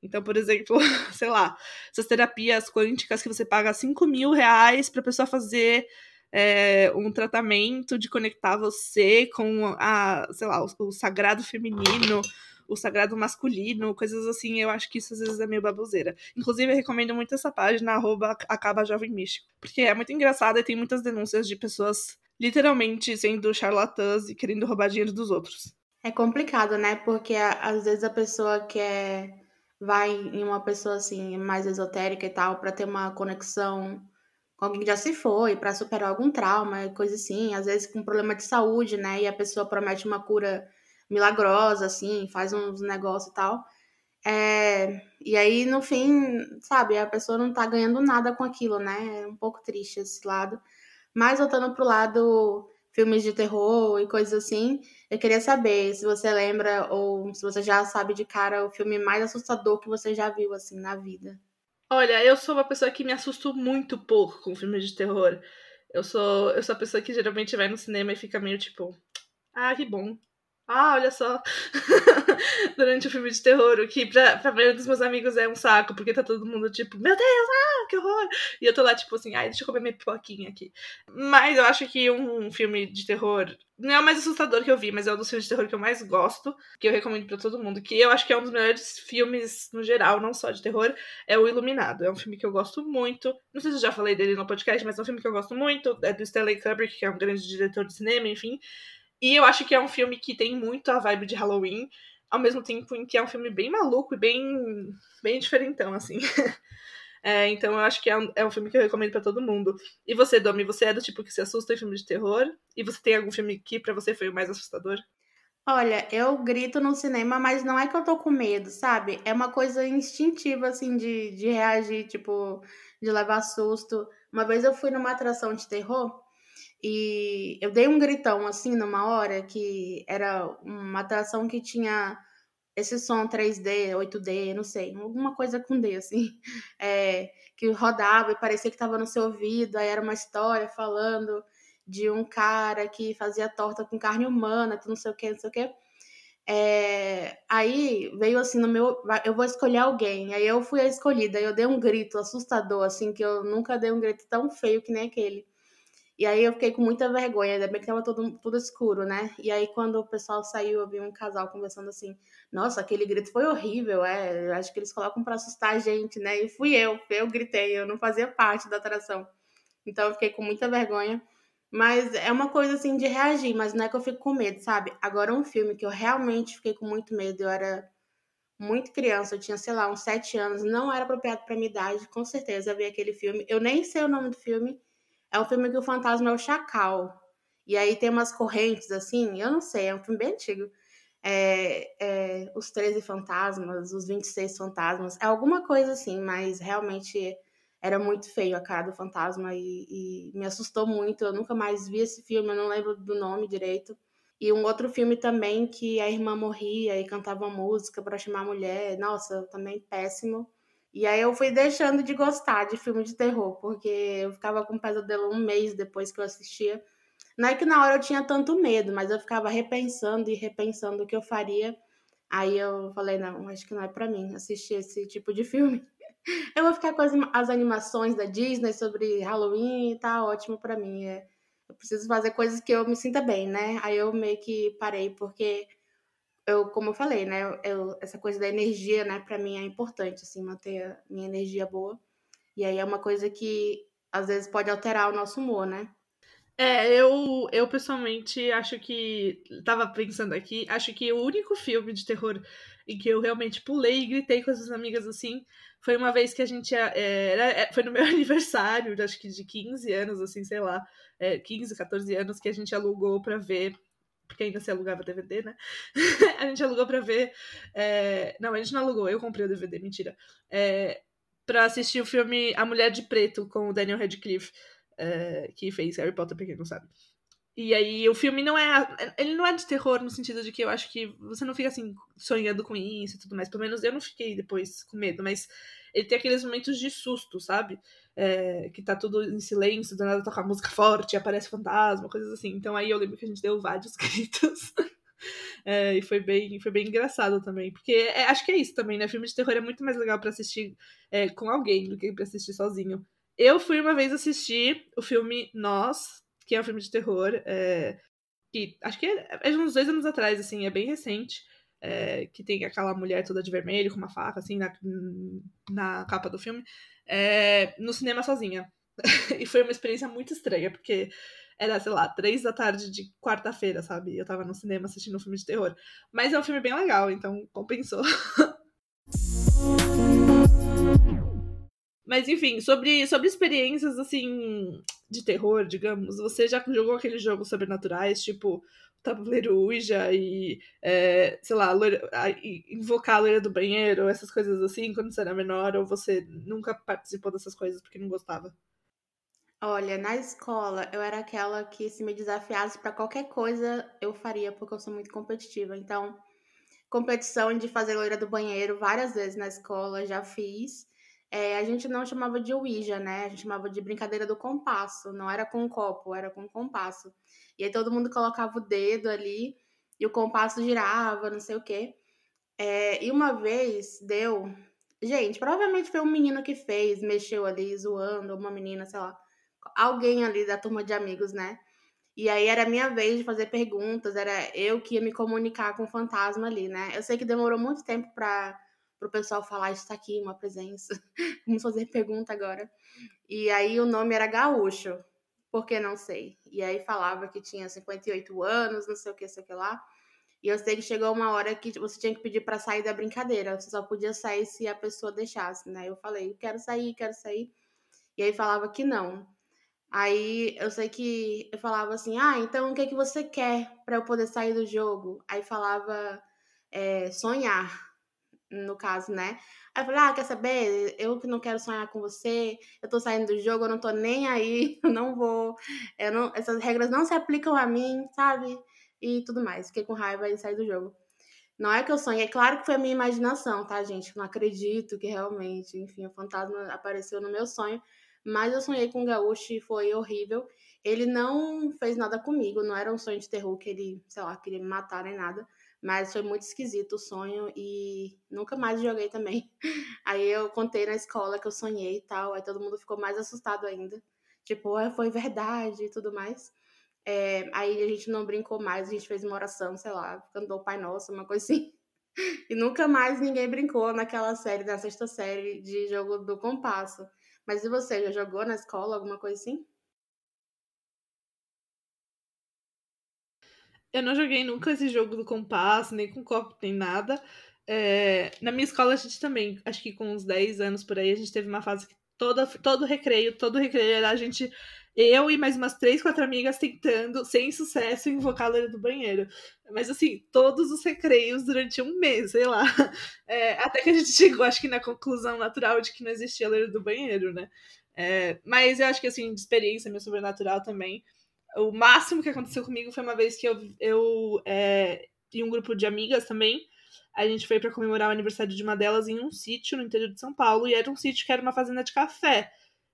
Então, por exemplo, sei lá, essas terapias quânticas que você paga 5 mil reais pra pessoa fazer é, um tratamento de conectar você com a, sei lá, o, o, sagrado feminino, o sagrado masculino, coisas assim, eu acho que isso às vezes é meio baboseira. Inclusive, eu recomendo muito essa página, arroba acaba jovem místico, porque é muito engraçada e tem muitas denúncias de pessoas literalmente sendo charlatãs e querendo roubar dinheiro dos outros. É complicado, né? Porque às vezes a pessoa quer vai em uma pessoa assim mais esotérica e tal para ter uma conexão com alguém que já se foi, para superar algum trauma, coisa assim, às vezes com problema de saúde, né? E a pessoa promete uma cura milagrosa, assim, faz uns negócios e tal. É, e aí, no fim, sabe, a pessoa não tá ganhando nada com aquilo, né? É um pouco triste esse lado. Mas voltando pro lado filmes de terror e coisas assim. Eu queria saber se você lembra ou se você já sabe de cara o filme mais assustador que você já viu assim na vida. Olha, eu sou uma pessoa que me assusto muito pouco com filmes de terror. Eu sou, eu sou a pessoa que geralmente vai no cinema e fica meio tipo, ah, que bom. Ah, olha só. Durante o filme de terror, o que pra, pra maioria dos meus amigos é um saco, porque tá todo mundo tipo, meu Deus, ah, que horror. E eu tô lá, tipo assim, ai, deixa eu comer minha pipoquinha aqui. Mas eu acho que um filme de terror não é o mais assustador que eu vi, mas é um dos filmes de terror que eu mais gosto, que eu recomendo para todo mundo, que eu acho que é um dos melhores filmes no geral, não só de terror, é O Iluminado. É um filme que eu gosto muito. Não sei se eu já falei dele no podcast, mas é um filme que eu gosto muito. É do Stanley Kubrick, que é um grande diretor de cinema, enfim. E eu acho que é um filme que tem muito a vibe de Halloween, ao mesmo tempo em que é um filme bem maluco e bem, bem diferentão, assim. é, então eu acho que é um, é um filme que eu recomendo para todo mundo. E você, Domi, você é do tipo que se assusta em filme de terror? E você tem algum filme que para você foi o mais assustador? Olha, eu grito no cinema, mas não é que eu tô com medo, sabe? É uma coisa instintiva, assim, de, de reagir, tipo, de levar susto. Uma vez eu fui numa atração de terror e eu dei um gritão assim numa hora que era uma atração que tinha esse som 3D, 8D, não sei, alguma coisa com D, assim, é, que rodava e parecia que estava no seu ouvido, aí era uma história falando de um cara que fazia torta com carne humana, que não sei o que, não sei o que. É, aí veio assim no meu, eu vou escolher alguém, aí eu fui a escolhida, eu dei um grito assustador, assim, que eu nunca dei um grito tão feio que nem aquele. E aí eu fiquei com muita vergonha, ainda bem que tava tudo, tudo escuro, né? E aí quando o pessoal saiu, eu vi um casal conversando assim, nossa, aquele grito foi horrível, é, acho que eles colocam para assustar a gente, né? E fui eu, eu gritei, eu não fazia parte da atração. Então eu fiquei com muita vergonha. Mas é uma coisa assim de reagir, mas não é que eu fico com medo, sabe? Agora um filme que eu realmente fiquei com muito medo, eu era muito criança, eu tinha, sei lá, uns sete anos, não era apropriado para minha idade, com certeza, ver aquele filme. Eu nem sei o nome do filme, é um filme que o fantasma é o chacal. E aí tem umas correntes assim, eu não sei, é um filme bem antigo. É, é, os 13 fantasmas, os 26 fantasmas, é alguma coisa assim, mas realmente era muito feio a cara do fantasma e, e, me assustou muito. Eu nunca mais vi esse filme, eu não lembro do nome direito. E um outro filme também que a irmã morria e cantava música para chamar a mulher. Nossa, também péssimo. E aí eu fui deixando de gostar de filme de terror, porque eu ficava com pesadelo um mês depois que eu assistia. Não é que na hora eu tinha tanto medo, mas eu ficava repensando e repensando o que eu faria. Aí eu falei, não, acho que não é para mim assistir esse tipo de filme. Eu vou ficar com as, as animações da Disney sobre Halloween, tá ótimo para mim. É, eu preciso fazer coisas que eu me sinta bem, né? Aí eu meio que parei, porque eu, como eu falei, né? Eu, essa coisa da energia, né, para mim é importante, assim, manter a minha energia boa. E aí é uma coisa que às vezes pode alterar o nosso humor, né? É, eu, eu pessoalmente acho que. Tava pensando aqui, acho que o único filme de terror em que eu realmente pulei e gritei com as minhas amigas assim foi uma vez que a gente. É, era, é, foi no meu aniversário, acho que de 15 anos, assim, sei lá, é, 15, 14 anos, que a gente alugou pra ver. Porque ainda se alugava DVD, né? a gente alugou pra ver. É, não, a gente não alugou, eu comprei o DVD, mentira. É, pra assistir o filme A Mulher de Preto com o Daniel Radcliffe uh, que fez Harry Potter, pra quem não sabe. E aí o filme não é. Ele não é de terror no sentido de que eu acho que você não fica assim sonhando com isso e tudo mais. Pelo menos eu não fiquei depois com medo, mas ele tem aqueles momentos de susto, sabe? É, que tá tudo em silêncio, do nada toca música forte, aparece fantasma, coisas assim. Então aí eu lembro que a gente deu vários gritos. É, e foi bem, foi bem engraçado também. Porque é, acho que é isso também, né? Filme de terror é muito mais legal para assistir é, com alguém do que pra assistir sozinho. Eu fui uma vez assistir o filme Nós, que é um filme de terror, é, que acho que é, é de uns dois anos atrás, assim, é bem recente. É, que tem aquela mulher toda de vermelho com uma faca, assim, na, na capa do filme, é, no cinema sozinha. e foi uma experiência muito estranha, porque era, sei lá, três da tarde de quarta-feira, sabe? Eu tava no cinema assistindo um filme de terror. Mas é um filme bem legal, então compensou. Mas enfim, sobre, sobre experiências assim de terror, digamos, você já jogou aqueles jogos sobrenaturais, tipo tabuleiro Ouija e, é, sei lá, loira, invocar a loira do banheiro, essas coisas assim, quando você era menor, ou você nunca participou dessas coisas porque não gostava? Olha, na escola eu era aquela que se me desafiasse para qualquer coisa eu faria, porque eu sou muito competitiva. Então, competição de fazer loira do banheiro várias vezes na escola já fiz. É, a gente não chamava de Ouija, né? A gente chamava de brincadeira do compasso. Não era com copo, era com compasso. E aí todo mundo colocava o dedo ali e o compasso girava, não sei o quê. É, e uma vez deu. Gente, provavelmente foi um menino que fez, mexeu ali, zoando, uma menina, sei lá. Alguém ali da turma de amigos, né? E aí era minha vez de fazer perguntas, era eu que ia me comunicar com o fantasma ali, né? Eu sei que demorou muito tempo pra pro pessoal falar, está aqui uma presença. Vamos fazer pergunta agora. E aí o nome era Gaúcho, porque não sei. E aí falava que tinha 58 anos, não sei o que, sei o que lá. E eu sei que chegou uma hora que você tinha que pedir para sair da brincadeira. Você só podia sair se a pessoa deixasse, né? Eu falei, quero sair, quero sair. E aí falava que não. Aí eu sei que eu falava assim, ah, então o que, é que você quer para eu poder sair do jogo? Aí falava é, sonhar no caso, né? Aí eu falei, ah, quer saber? Eu que não quero sonhar com você, eu tô saindo do jogo, eu não tô nem aí, eu não vou, eu não, essas regras não se aplicam a mim, sabe? E tudo mais. Fiquei com raiva e saí do jogo. Não é que eu sonhei, é claro que foi a minha imaginação, tá, gente? não acredito que realmente, enfim, o fantasma apareceu no meu sonho, mas eu sonhei com o Gaúcho e foi horrível. Ele não fez nada comigo, não era um sonho de terror que ele, sei lá, queria me matar nem nada. Mas foi muito esquisito o sonho e nunca mais joguei também. Aí eu contei na escola que eu sonhei e tal, aí todo mundo ficou mais assustado ainda. Tipo, ah, foi verdade e tudo mais. É, aí a gente não brincou mais, a gente fez uma oração, sei lá, cantou o Pai Nosso, uma coisa assim. E nunca mais ninguém brincou naquela série, na sexta série de jogo do compasso. Mas e você, já jogou na escola alguma coisa assim? Eu não joguei nunca esse jogo do compasso, nem com copo, nem nada. É, na minha escola a gente também, acho que com uns 10 anos por aí, a gente teve uma fase que toda, todo recreio, todo recreio era a gente eu e mais umas três, quatro amigas tentando, sem sucesso, invocar a loira do banheiro. Mas assim, todos os recreios durante um mês, sei lá. É, até que a gente chegou, acho que na conclusão natural de que não existia a loira do banheiro, né? É, mas eu acho que assim, de experiência meio sobrenatural também. O máximo que aconteceu comigo foi uma vez que eu, eu é, e um grupo de amigas também. A gente foi para comemorar o aniversário de uma delas em um sítio no interior de São Paulo, e era um sítio que era uma fazenda de café.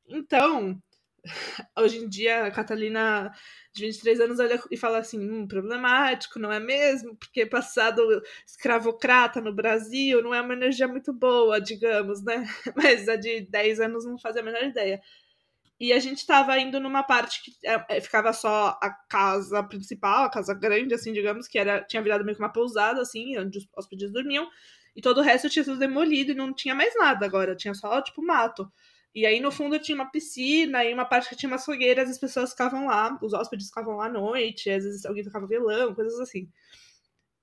Então, hoje em dia a Catalina de 23 anos olha e fala assim, hum, problemático, não é mesmo? Porque passado escravocrata no Brasil não é uma energia muito boa, digamos, né? Mas a de 10 anos não fazia a menor ideia. E a gente estava indo numa parte que é, é, ficava só a casa principal, a casa grande, assim, digamos, que era tinha virado meio que uma pousada, assim, onde os hóspedes dormiam. E todo o resto tinha sido demolido e não tinha mais nada agora, tinha só, tipo, mato. E aí no fundo tinha uma piscina e uma parte que tinha umas fogueiras, as pessoas ficavam lá, os hóspedes ficavam lá à noite, às vezes alguém tocava violão, coisas assim.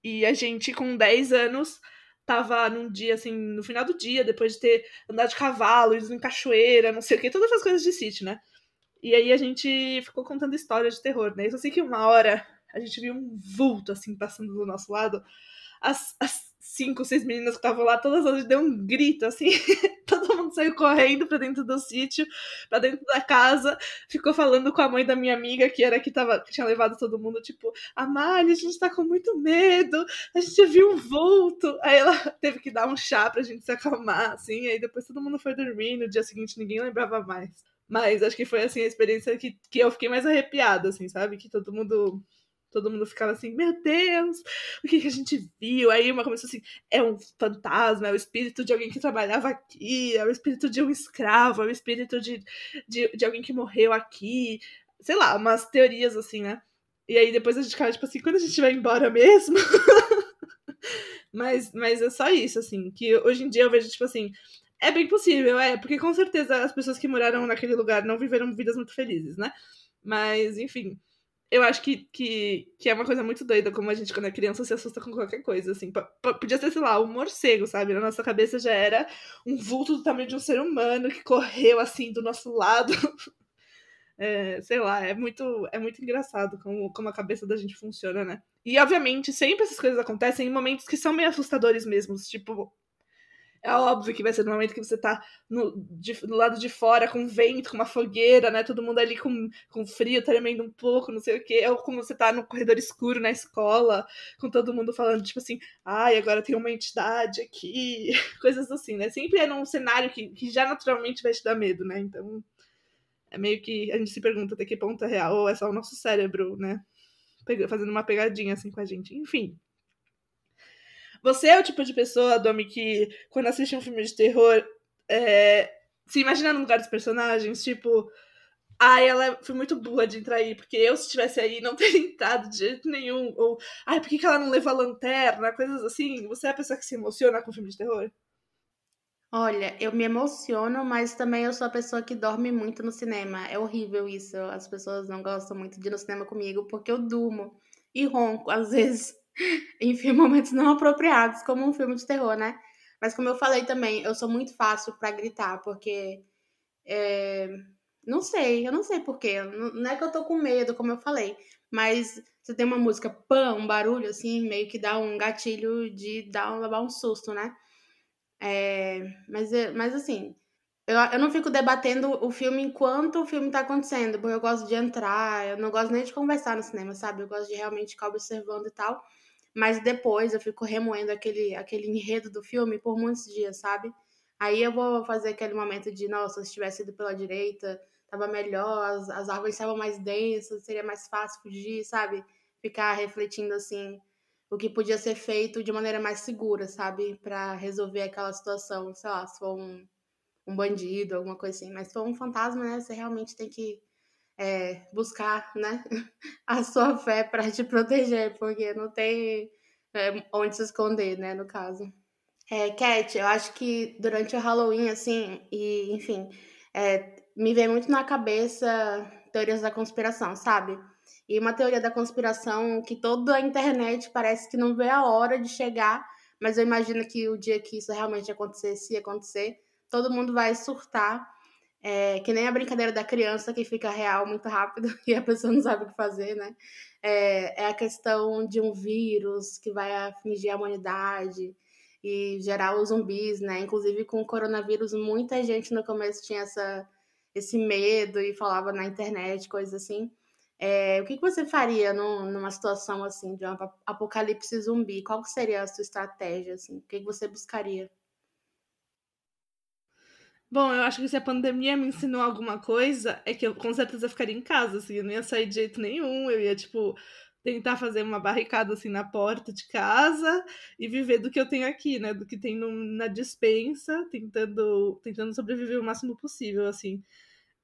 E a gente, com 10 anos, tava num dia, assim, no final do dia, depois de ter andado de cavalo, ido em cachoeira, não sei o que, todas as coisas de sítio, né? E aí a gente ficou contando histórias de terror, né? Eu só sei que uma hora a gente viu um vulto, assim, passando do nosso lado. As, as cinco, seis meninas que estavam lá, todas elas deu um grito, assim. Todo mundo saiu correndo pra dentro do sítio, pra dentro da casa, ficou falando com a mãe da minha amiga, que era que, tava, que tinha levado todo mundo, tipo, Amália, a gente tá com muito medo, a gente viu um vulto. Aí ela teve que dar um chá pra gente se acalmar, assim, aí depois todo mundo foi dormir, no dia seguinte ninguém lembrava mais. Mas acho que foi, assim, a experiência que, que eu fiquei mais arrepiada, assim, sabe? Que todo mundo todo mundo ficava assim, meu Deus, o que, que a gente viu? Aí uma começou assim, é um fantasma, é o espírito de alguém que trabalhava aqui, é o espírito de um escravo, é o espírito de, de, de alguém que morreu aqui, sei lá, umas teorias assim, né? E aí depois a gente ficava, tipo assim, quando a gente vai embora mesmo? mas, mas é só isso, assim, que hoje em dia eu vejo, tipo assim, é bem possível, é, porque com certeza as pessoas que moraram naquele lugar não viveram vidas muito felizes, né? Mas, enfim, eu acho que, que, que é uma coisa muito doida, como a gente, quando é criança, se assusta com qualquer coisa, assim. Podia ser, sei lá, um morcego, sabe? Na nossa cabeça já era um vulto do tamanho de um ser humano que correu, assim, do nosso lado. É, sei lá, é muito, é muito engraçado como, como a cabeça da gente funciona, né? E, obviamente, sempre essas coisas acontecem em momentos que são meio assustadores mesmos. Tipo, é óbvio que vai ser no momento que você tá no, de, do lado de fora, com vento, com uma fogueira, né? Todo mundo ali com, com frio, tremendo um pouco, não sei o quê. Ou como você tá no corredor escuro na escola, com todo mundo falando, tipo assim, ai, agora tem uma entidade aqui. Coisas assim, né? Sempre é num cenário que, que já naturalmente vai te dar medo, né? Então, é meio que a gente se pergunta até que ponto é real, ou é só o nosso cérebro, né? Fazendo uma pegadinha assim com a gente. Enfim. Você é o tipo de pessoa, Domi, que quando assiste um filme de terror, é, se imagina no lugar dos personagens, tipo, ai, ela foi muito burra de entrar aí, porque eu, se estivesse aí, não teria entrado de jeito nenhum. Ou, ai, por que, que ela não levou a lanterna? Coisas assim. Você é a pessoa que se emociona com filme de terror? Olha, eu me emociono, mas também eu sou a pessoa que dorme muito no cinema. É horrível isso. As pessoas não gostam muito de ir no cinema comigo porque eu durmo e ronco às vezes. em momentos não apropriados, como um filme de terror, né? Mas como eu falei também, eu sou muito fácil para gritar, porque é, não sei, eu não sei porquê. Não é que eu tô com medo, como eu falei, mas você tem uma música pã, um barulho assim, meio que dá um gatilho de dar um, levar um susto, né? É, mas, mas assim, eu, eu não fico debatendo o filme enquanto o filme tá acontecendo, porque eu gosto de entrar, eu não gosto nem de conversar no cinema, sabe? Eu gosto de realmente ficar observando e tal. Mas depois eu fico remoendo aquele, aquele enredo do filme por muitos dias, sabe? Aí eu vou fazer aquele momento de, nossa, se tivesse ido pela direita, tava melhor, as, as árvores estavam mais densas, seria mais fácil fugir, sabe? Ficar refletindo assim o que podia ser feito de maneira mais segura, sabe? para resolver aquela situação, sei lá, se for um, um bandido, alguma coisa assim. Mas se for um fantasma, né? Você realmente tem que é, buscar né, a sua fé para te proteger, porque não tem é, onde se esconder, né, no caso. É, Cat, eu acho que durante o Halloween, assim, e enfim, é, me vem muito na cabeça teorias da conspiração, sabe? E uma teoria da conspiração que toda a internet parece que não vê a hora de chegar, mas eu imagino que o dia que isso realmente acontecer, se acontecer, todo mundo vai surtar É, que nem a brincadeira da criança que fica real muito rápido e a pessoa não sabe o que fazer, né? É, é a questão de um vírus que vai afligir a humanidade e gerar os zumbis, né? Inclusive com o coronavírus, muita gente no começo tinha essa, esse medo e falava na internet, coisas assim. É, o que, que você faria num, numa situação assim de um apocalipse zumbi? Qual seria a sua estratégia? Assim? O que, que você buscaria? Bom, eu acho que se a pandemia me ensinou alguma coisa, é que eu com certeza ficaria em casa, assim, eu não ia sair de jeito nenhum, eu ia, tipo, tentar fazer uma barricada assim na porta de casa e viver do que eu tenho aqui, né? Do que tem no, na dispensa, tentando, tentando sobreviver o máximo possível, assim.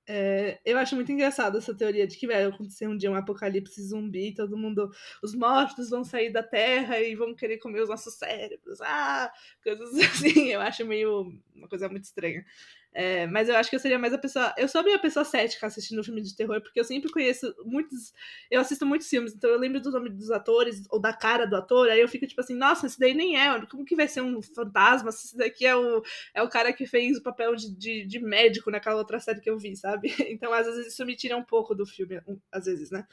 É, eu acho muito engraçado essa teoria de que vai acontecer um dia um apocalipse zumbi, todo mundo, os mortos vão sair da Terra e vão querer comer os nossos cérebros, ah, coisas assim. Eu acho meio uma coisa muito estranha. É, mas eu acho que eu seria mais a pessoa. Eu sou a pessoa cética assistindo filme de terror, porque eu sempre conheço muitos. Eu assisto muitos filmes, então eu lembro do nome dos atores ou da cara do ator, aí eu fico tipo assim, nossa, esse daí nem é. Como que vai ser um fantasma se esse daqui é o, é o cara que fez o papel de, de, de médico naquela outra série que eu vi, sabe? Então, às vezes, isso me tira um pouco do filme, às vezes, né?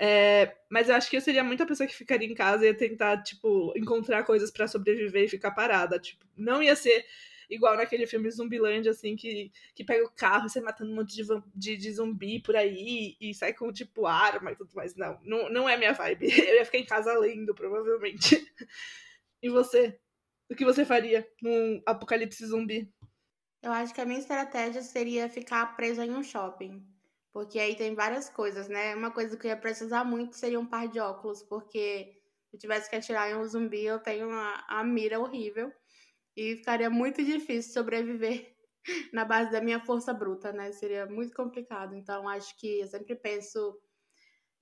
É, mas eu acho que eu seria muita pessoa que ficaria em casa e ia tentar, tipo, encontrar coisas para sobreviver e ficar parada. Tipo, não ia ser igual naquele filme Zumbiland, assim, que, que pega o carro e sai matando um monte de, de, de, zumbi por aí e sai com, tipo, arma e tudo mais. Não, não, não é minha vibe. Eu ia ficar em casa lendo, provavelmente. E você? O que você faria num apocalipse zumbi? Eu acho que a minha estratégia seria ficar presa em um shopping. Porque aí tem várias coisas, né? Uma coisa que eu ia precisar muito seria um par de óculos, porque se eu tivesse que atirar em um zumbi, eu tenho uma, uma mira horrível. E ficaria muito difícil sobreviver na base da minha força bruta, né? Seria muito complicado. Então, acho que eu sempre penso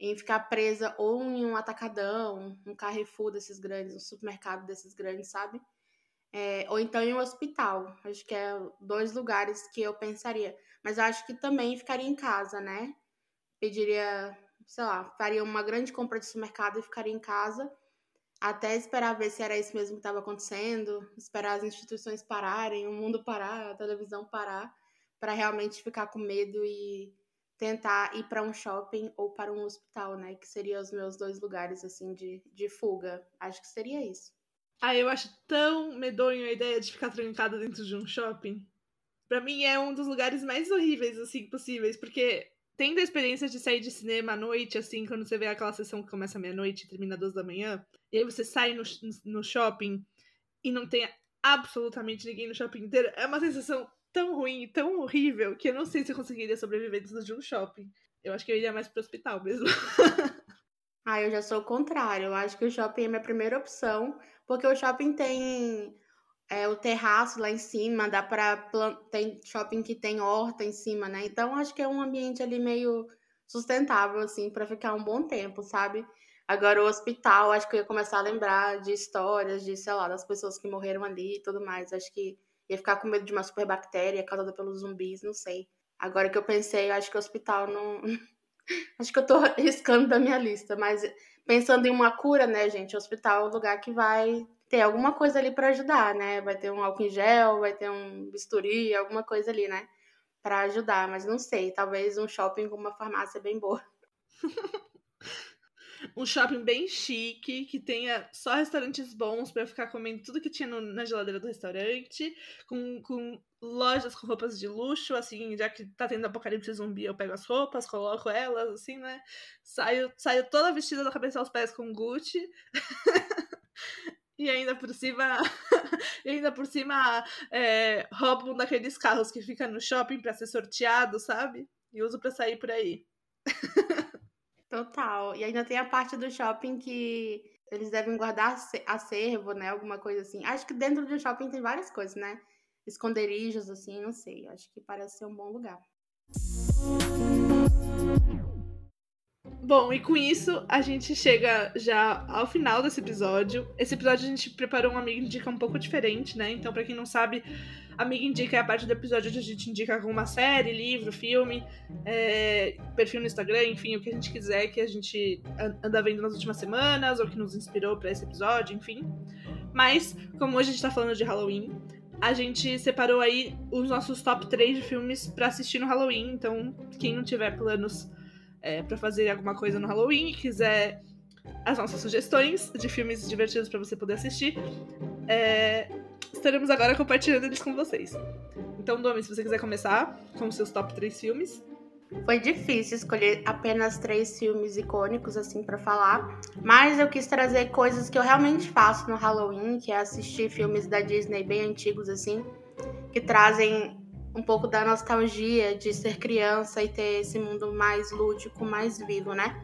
em ficar presa ou em um atacadão, um Carrefour desses grandes, um supermercado desses grandes, sabe? É, ou então em um hospital. Acho que é dois lugares que eu pensaria. Mas eu acho que também ficaria em casa, né? Pediria, sei lá, faria uma grande compra de supermercado e ficaria em casa até esperar ver se era isso mesmo que estava acontecendo, esperar as instituições pararem, o mundo parar, a televisão parar, para realmente ficar com medo e tentar ir para um shopping ou para um hospital, né? Que seriam os meus dois lugares, assim, de, de fuga. Acho que seria isso. Ah, eu acho tão medonho a ideia de ficar trancada dentro de um shopping. Para mim é um dos lugares mais horríveis, assim, possíveis, porque tendo a experiência de sair de cinema à noite, assim, quando você vê aquela sessão que começa meia-noite e termina duas da manhã, e aí você sai no, no shopping e não tem absolutamente ninguém no shopping inteiro, é uma sensação tão ruim, tão horrível, que eu não sei se eu conseguiria sobreviver dentro de um shopping. Eu acho que eu iria mais pro hospital mesmo. ah, eu já sou o contrário. Eu acho que o shopping é minha primeira opção, porque o shopping tem é, o terraço lá em cima, dá para tem shopping que tem horta em cima, né? Então acho que é um ambiente ali meio sustentável assim para ficar um bom tempo, sabe? Agora o hospital, acho que eu ia começar a lembrar de histórias de, sei lá, das pessoas que morreram ali e tudo mais. Acho que ia ficar com medo de uma superbactéria causada pelos zumbis, não sei. Agora que eu pensei, acho que o hospital não acho que eu tô riscando da minha lista, mas pensando em uma cura, né, gente, o hospital é o lugar que vai ter alguma coisa ali para ajudar, né? Vai ter um álcool em gel, vai ter um bisturi, alguma coisa ali, né? Para ajudar, mas não sei, talvez um shopping com uma farmácia bem boa. um shopping bem chique, que tenha só restaurantes bons para ficar comendo tudo que tinha no, na geladeira do restaurante, com, com lojas com roupas de luxo, assim, já que tá tendo apocalipse zumbi, eu pego as roupas, coloco elas, assim, né? Saio, saio toda vestida da cabeça aos pés com Gucci. E ainda por cima, e ainda por cima é, um daqueles carros que fica no shopping para ser sorteado, sabe? E uso para sair por aí. Total. E ainda tem a parte do shopping que eles devem guardar acervo, né? Alguma coisa assim. Acho que dentro do shopping tem várias coisas, né? Esconderijos, assim, não sei. Acho que parece ser um bom lugar. Bom, e com isso a gente chega já ao final desse episódio. Esse episódio a gente preparou um Amiga Indica um pouco diferente, né? Então, para quem não sabe, Amiga Indica é a parte do episódio onde a gente indica alguma série, livro, filme, é, perfil no Instagram, enfim, o que a gente quiser que a gente anda vendo nas últimas semanas ou que nos inspirou para esse episódio, enfim. Mas, como hoje a gente tá falando de Halloween, a gente separou aí os nossos top 3 de filmes para assistir no Halloween. Então, quem não tiver planos é, para fazer alguma coisa no Halloween e quiser as nossas sugestões de filmes divertidos para você poder assistir, é, estaremos agora compartilhando eles com vocês. Então, Domi, se você quiser começar com os seus top 3 filmes. Foi difícil escolher apenas três filmes icônicos assim para falar, mas eu quis trazer coisas que eu realmente faço no Halloween, que é assistir filmes da Disney bem antigos assim, que trazem um pouco da nostalgia de ser criança e ter esse mundo mais lúdico, mais vivo, né?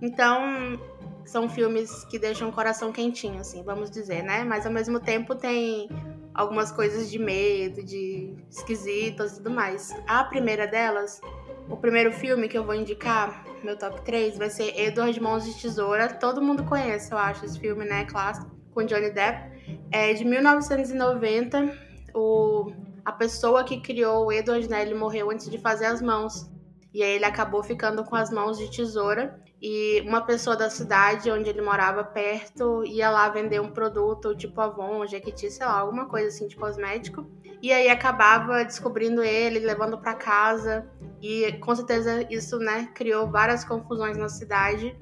Então, são filmes que deixam o coração quentinho, assim, vamos dizer, né? Mas ao mesmo tempo tem algumas coisas de medo, de esquisitas e tudo mais. A primeira delas, o primeiro filme que eu vou indicar, meu top 3, vai ser Edward Mãos de Tesoura. Todo mundo conhece, eu acho, esse filme, né? Clássico, com Johnny Depp. É de 1990. O, a pessoa que criou o Edward, né? Ele morreu antes de fazer as mãos. E aí ele acabou ficando com as mãos de tesoura. E uma pessoa da cidade onde ele morava perto ia lá vender um produto tipo Avon, Jequiti, sei lá, alguma coisa assim de cosmético. E aí acabava descobrindo ele, levando para casa. E com certeza isso, né, criou várias confusões na cidade.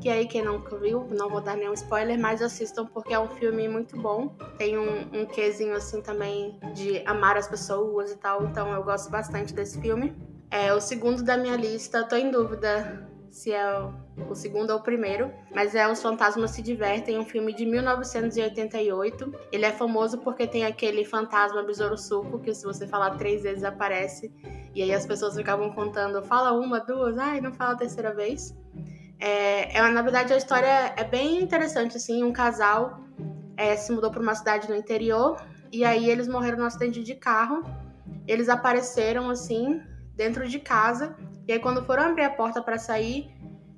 Que aí, quem nunca viu, não vou dar nenhum spoiler, mas assistam porque é um filme muito bom. Tem um, um quezinho assim também de amar as pessoas e tal, então eu gosto bastante desse filme. É o segundo da minha lista, tô em dúvida se é o segundo ou o primeiro, mas é Os Fantasmas Se Divertem, um filme de 1988. Ele é famoso porque tem aquele fantasma besouro suco, que se você falar três vezes aparece, e aí as pessoas ficavam contando, fala uma, duas, ai, não fala a terceira vez. É, é, na verdade, a história é bem interessante, assim, um casal é, se mudou para uma cidade no interior, e aí eles morreram no acidente de carro, eles apareceram, assim, dentro de casa, e aí, quando foram abrir a porta para sair,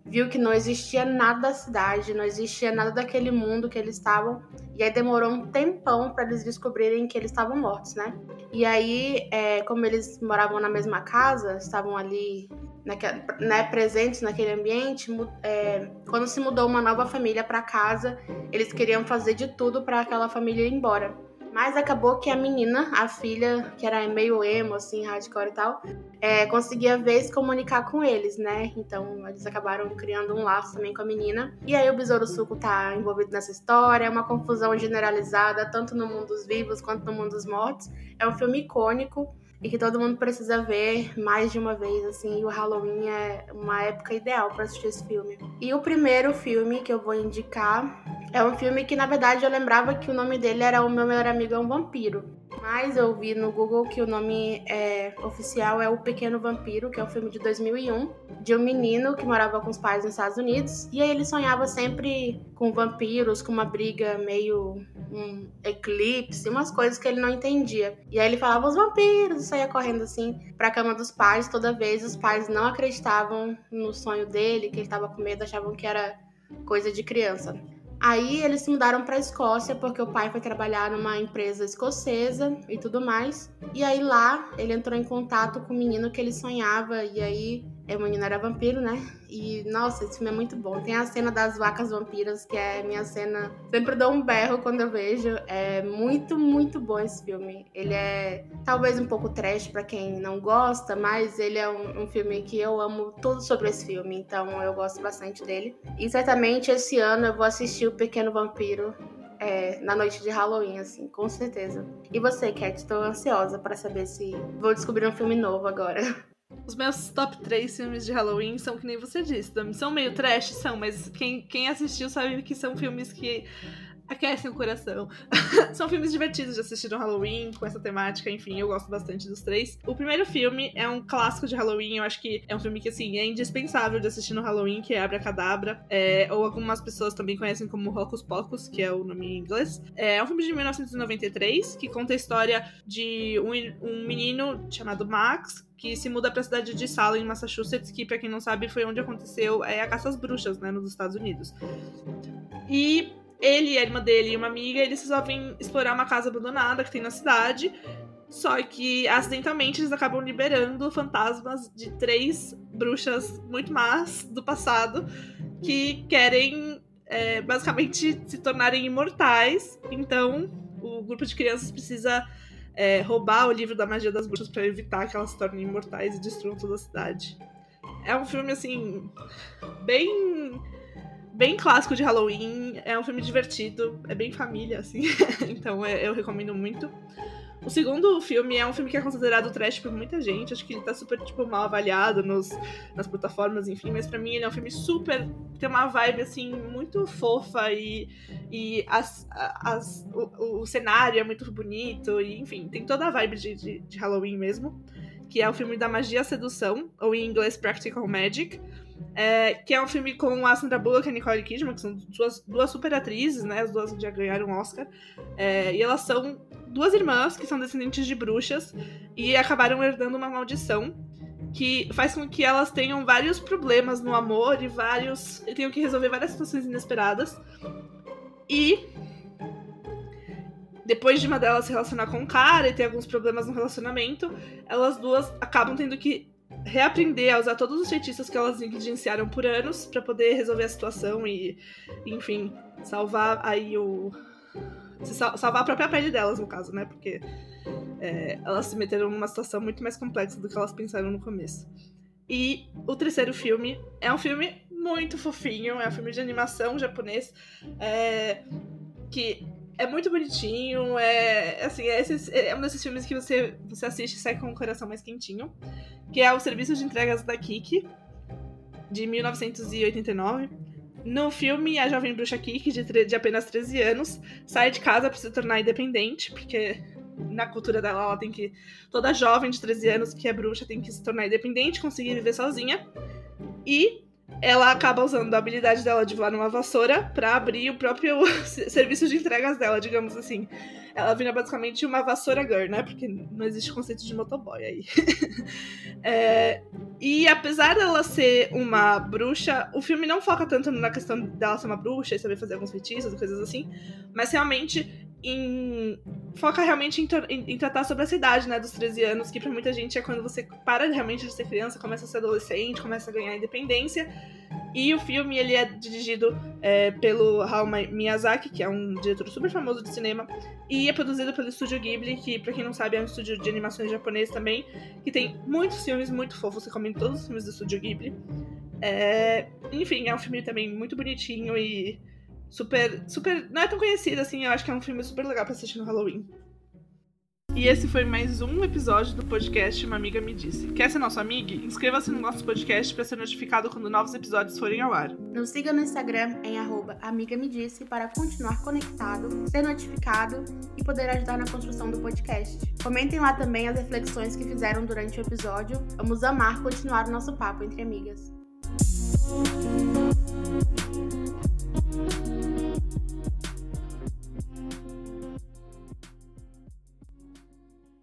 viu que não existia nada da cidade, não existia nada daquele mundo que eles estavam. E aí demorou um tempão para eles descobrirem que eles estavam mortos, né? E aí, é, como eles moravam na mesma casa, estavam ali naquele, né, presentes naquele ambiente, é, quando se mudou uma nova família para casa, eles queriam fazer de tudo para aquela família ir embora. Mas acabou que a menina, a filha, que era meio emo, assim, hardcore e tal, é, conseguia ver se comunicar com eles, né? Então eles acabaram criando um laço também com a menina. E aí o Besouro Suco tá envolvido nessa história, é uma confusão generalizada, tanto no mundo dos vivos quanto no mundo dos mortos. É um filme icônico e que todo mundo precisa ver mais de uma vez, assim, e o Halloween é uma época ideal para assistir esse filme. E o primeiro filme que eu vou indicar é um filme que, na verdade, eu lembrava que o nome dele era O Meu Melhor Amigo é um Vampiro. Mas eu vi no Google que o nome é, oficial é O Pequeno Vampiro, que é um filme de 2001, de um menino que morava com os pais nos Estados Unidos. E aí ele sonhava sempre com vampiros, com uma briga meio um eclipse, umas coisas que ele não entendia. E aí ele falava os vampiros e saía correndo assim pra cama dos pais. Toda vez os pais não acreditavam no sonho dele, que ele tava com medo, achavam que era coisa de criança. Aí eles se mudaram para a Escócia porque o pai foi trabalhar numa empresa escocesa e tudo mais. E aí lá ele entrou em contato com o menino que ele sonhava e aí é, menino era vampiro, né? E nossa, esse filme é muito bom. Tem a cena das vacas vampiras, que é minha cena. Sempre dou um berro quando eu vejo. É muito, muito bom esse filme. Ele é talvez um pouco trash para quem não gosta, mas ele é um, um, filme que eu amo tudo sobre esse filme, então eu gosto bastante dele. E certamente esse ano eu vou assistir O Pequeno Vampiro. É, na noite de Halloween, assim, com certeza. E você, Cat? Tô ansiosa para saber se vou descobrir um filme novo agora. Os meus top 3 filmes de Halloween são que nem você disse, São meio trash, são, mas quem, quem assistiu sabe que são filmes que aquecem o coração. São filmes divertidos de assistir no Halloween, com essa temática, enfim, eu gosto bastante dos três. O primeiro filme é um clássico de Halloween, eu acho que é um filme que, assim, é indispensável de assistir no Halloween, que é Abra Cadabra, é, ou algumas pessoas também conhecem como Hocus Pocus, que é o nome em inglês. É, é um filme de 1993, que conta a história de um, um menino chamado Max, que se muda para a cidade de Salem, Massachusetts, que para quem não sabe foi onde aconteceu é, a caça às bruxas, né, nos Estados Unidos. E ele, a irmã dele e uma amiga, eles resolvem explorar uma casa abandonada que tem na cidade. Só que acidentalmente eles acabam liberando fantasmas de três bruxas muito más do passado que querem é, basicamente se tornarem imortais. Então o grupo de crianças precisa é, roubar o livro da magia das bruxas para evitar que elas se tornem imortais e destruam toda a cidade. É um filme, assim, bem. Bem clássico de Halloween. É um filme divertido, é bem família, assim. então é, eu recomendo muito. O segundo filme é um filme que é considerado trash por muita gente. Acho que ele tá super, tipo, mal avaliado nos, nas plataformas, enfim. Mas para mim ele é um filme super. tem uma vibe, assim, muito fofa e, e as, as, o, o cenário é muito bonito. E, enfim, tem toda a vibe de, de, de Halloween mesmo. Que é o filme da magia sedução, ou em inglês Practical Magic. É, que é um filme com a Sandra Bullock e a Nicole Kidman, que são duas, duas super atrizes, né? As duas já ganharam um Oscar. É, e elas são duas irmãs que são descendentes de bruxas e acabaram herdando uma maldição que faz com que elas tenham vários problemas no amor e vários. e tenham que resolver várias situações inesperadas. E depois de uma delas se relacionar com um cara e ter alguns problemas no relacionamento, elas duas acabam tendo que reaprender a usar todos os feitiços que elas negligenciaram por anos para poder resolver a situação e, enfim, salvar aí o, salvar a própria pele delas, no caso, né? Porque é, elas se meteram numa situação muito mais complexa do que elas pensaram no começo. E o terceiro filme é um filme muito fofinho, é um filme de animação japonês é, que é muito bonitinho, é assim, é, esses, é um desses filmes que você, você assiste e sai com o coração mais quentinho, que é o Serviço de Entregas da Kiki, de 1989. No filme, a jovem bruxa Kiki, de, de apenas 13 anos, sai de casa para se tornar independente, porque na cultura dela ela tem que. Toda jovem de 13 anos que é bruxa tem que se tornar independente, conseguir viver sozinha. E ela acaba usando a habilidade dela de voar numa vassoura para abrir o próprio serviço de entregas dela, digamos assim. Ela vira basicamente uma vassoura girl, né? Porque não existe conceito de motoboy aí. é, e apesar dela ser uma bruxa, o filme não foca tanto na questão dela ser uma bruxa e saber fazer alguns feitiços e coisas assim, mas realmente em foca realmente em, em, em, tratar sobre essa idade, né, dos 13 anos, que pra muita gente é quando você para realmente de ser criança, começa a ser adolescente, começa a ganhar independência. E o filme ele é dirigido é, pelo Hayao Miyazaki, que é um diretor super famoso de cinema, e é produzido pelo Estúdio Ghibli, que para quem não sabe é um estúdio de animações japonês também, que tem muitos filmes muito fofos, recomendo todos os filmes do Estúdio Ghibli. É, enfim, é um filme também muito bonitinho e super, super. Não é tão conhecido assim, eu acho que é um filme super legal pra assistir no Halloween. E esse foi mais um episódio do podcast Uma Amiga Me Disse. Quer ser nosso amigo? Inscreva-se no nosso podcast para ser notificado quando novos episódios forem ao ar. Nos siga no Instagram em Amiga Me Disse para continuar conectado, ser notificado e poder ajudar na construção do podcast. Comentem lá também as reflexões que fizeram durante o episódio. Vamos amar continuar o nosso papo entre amigas.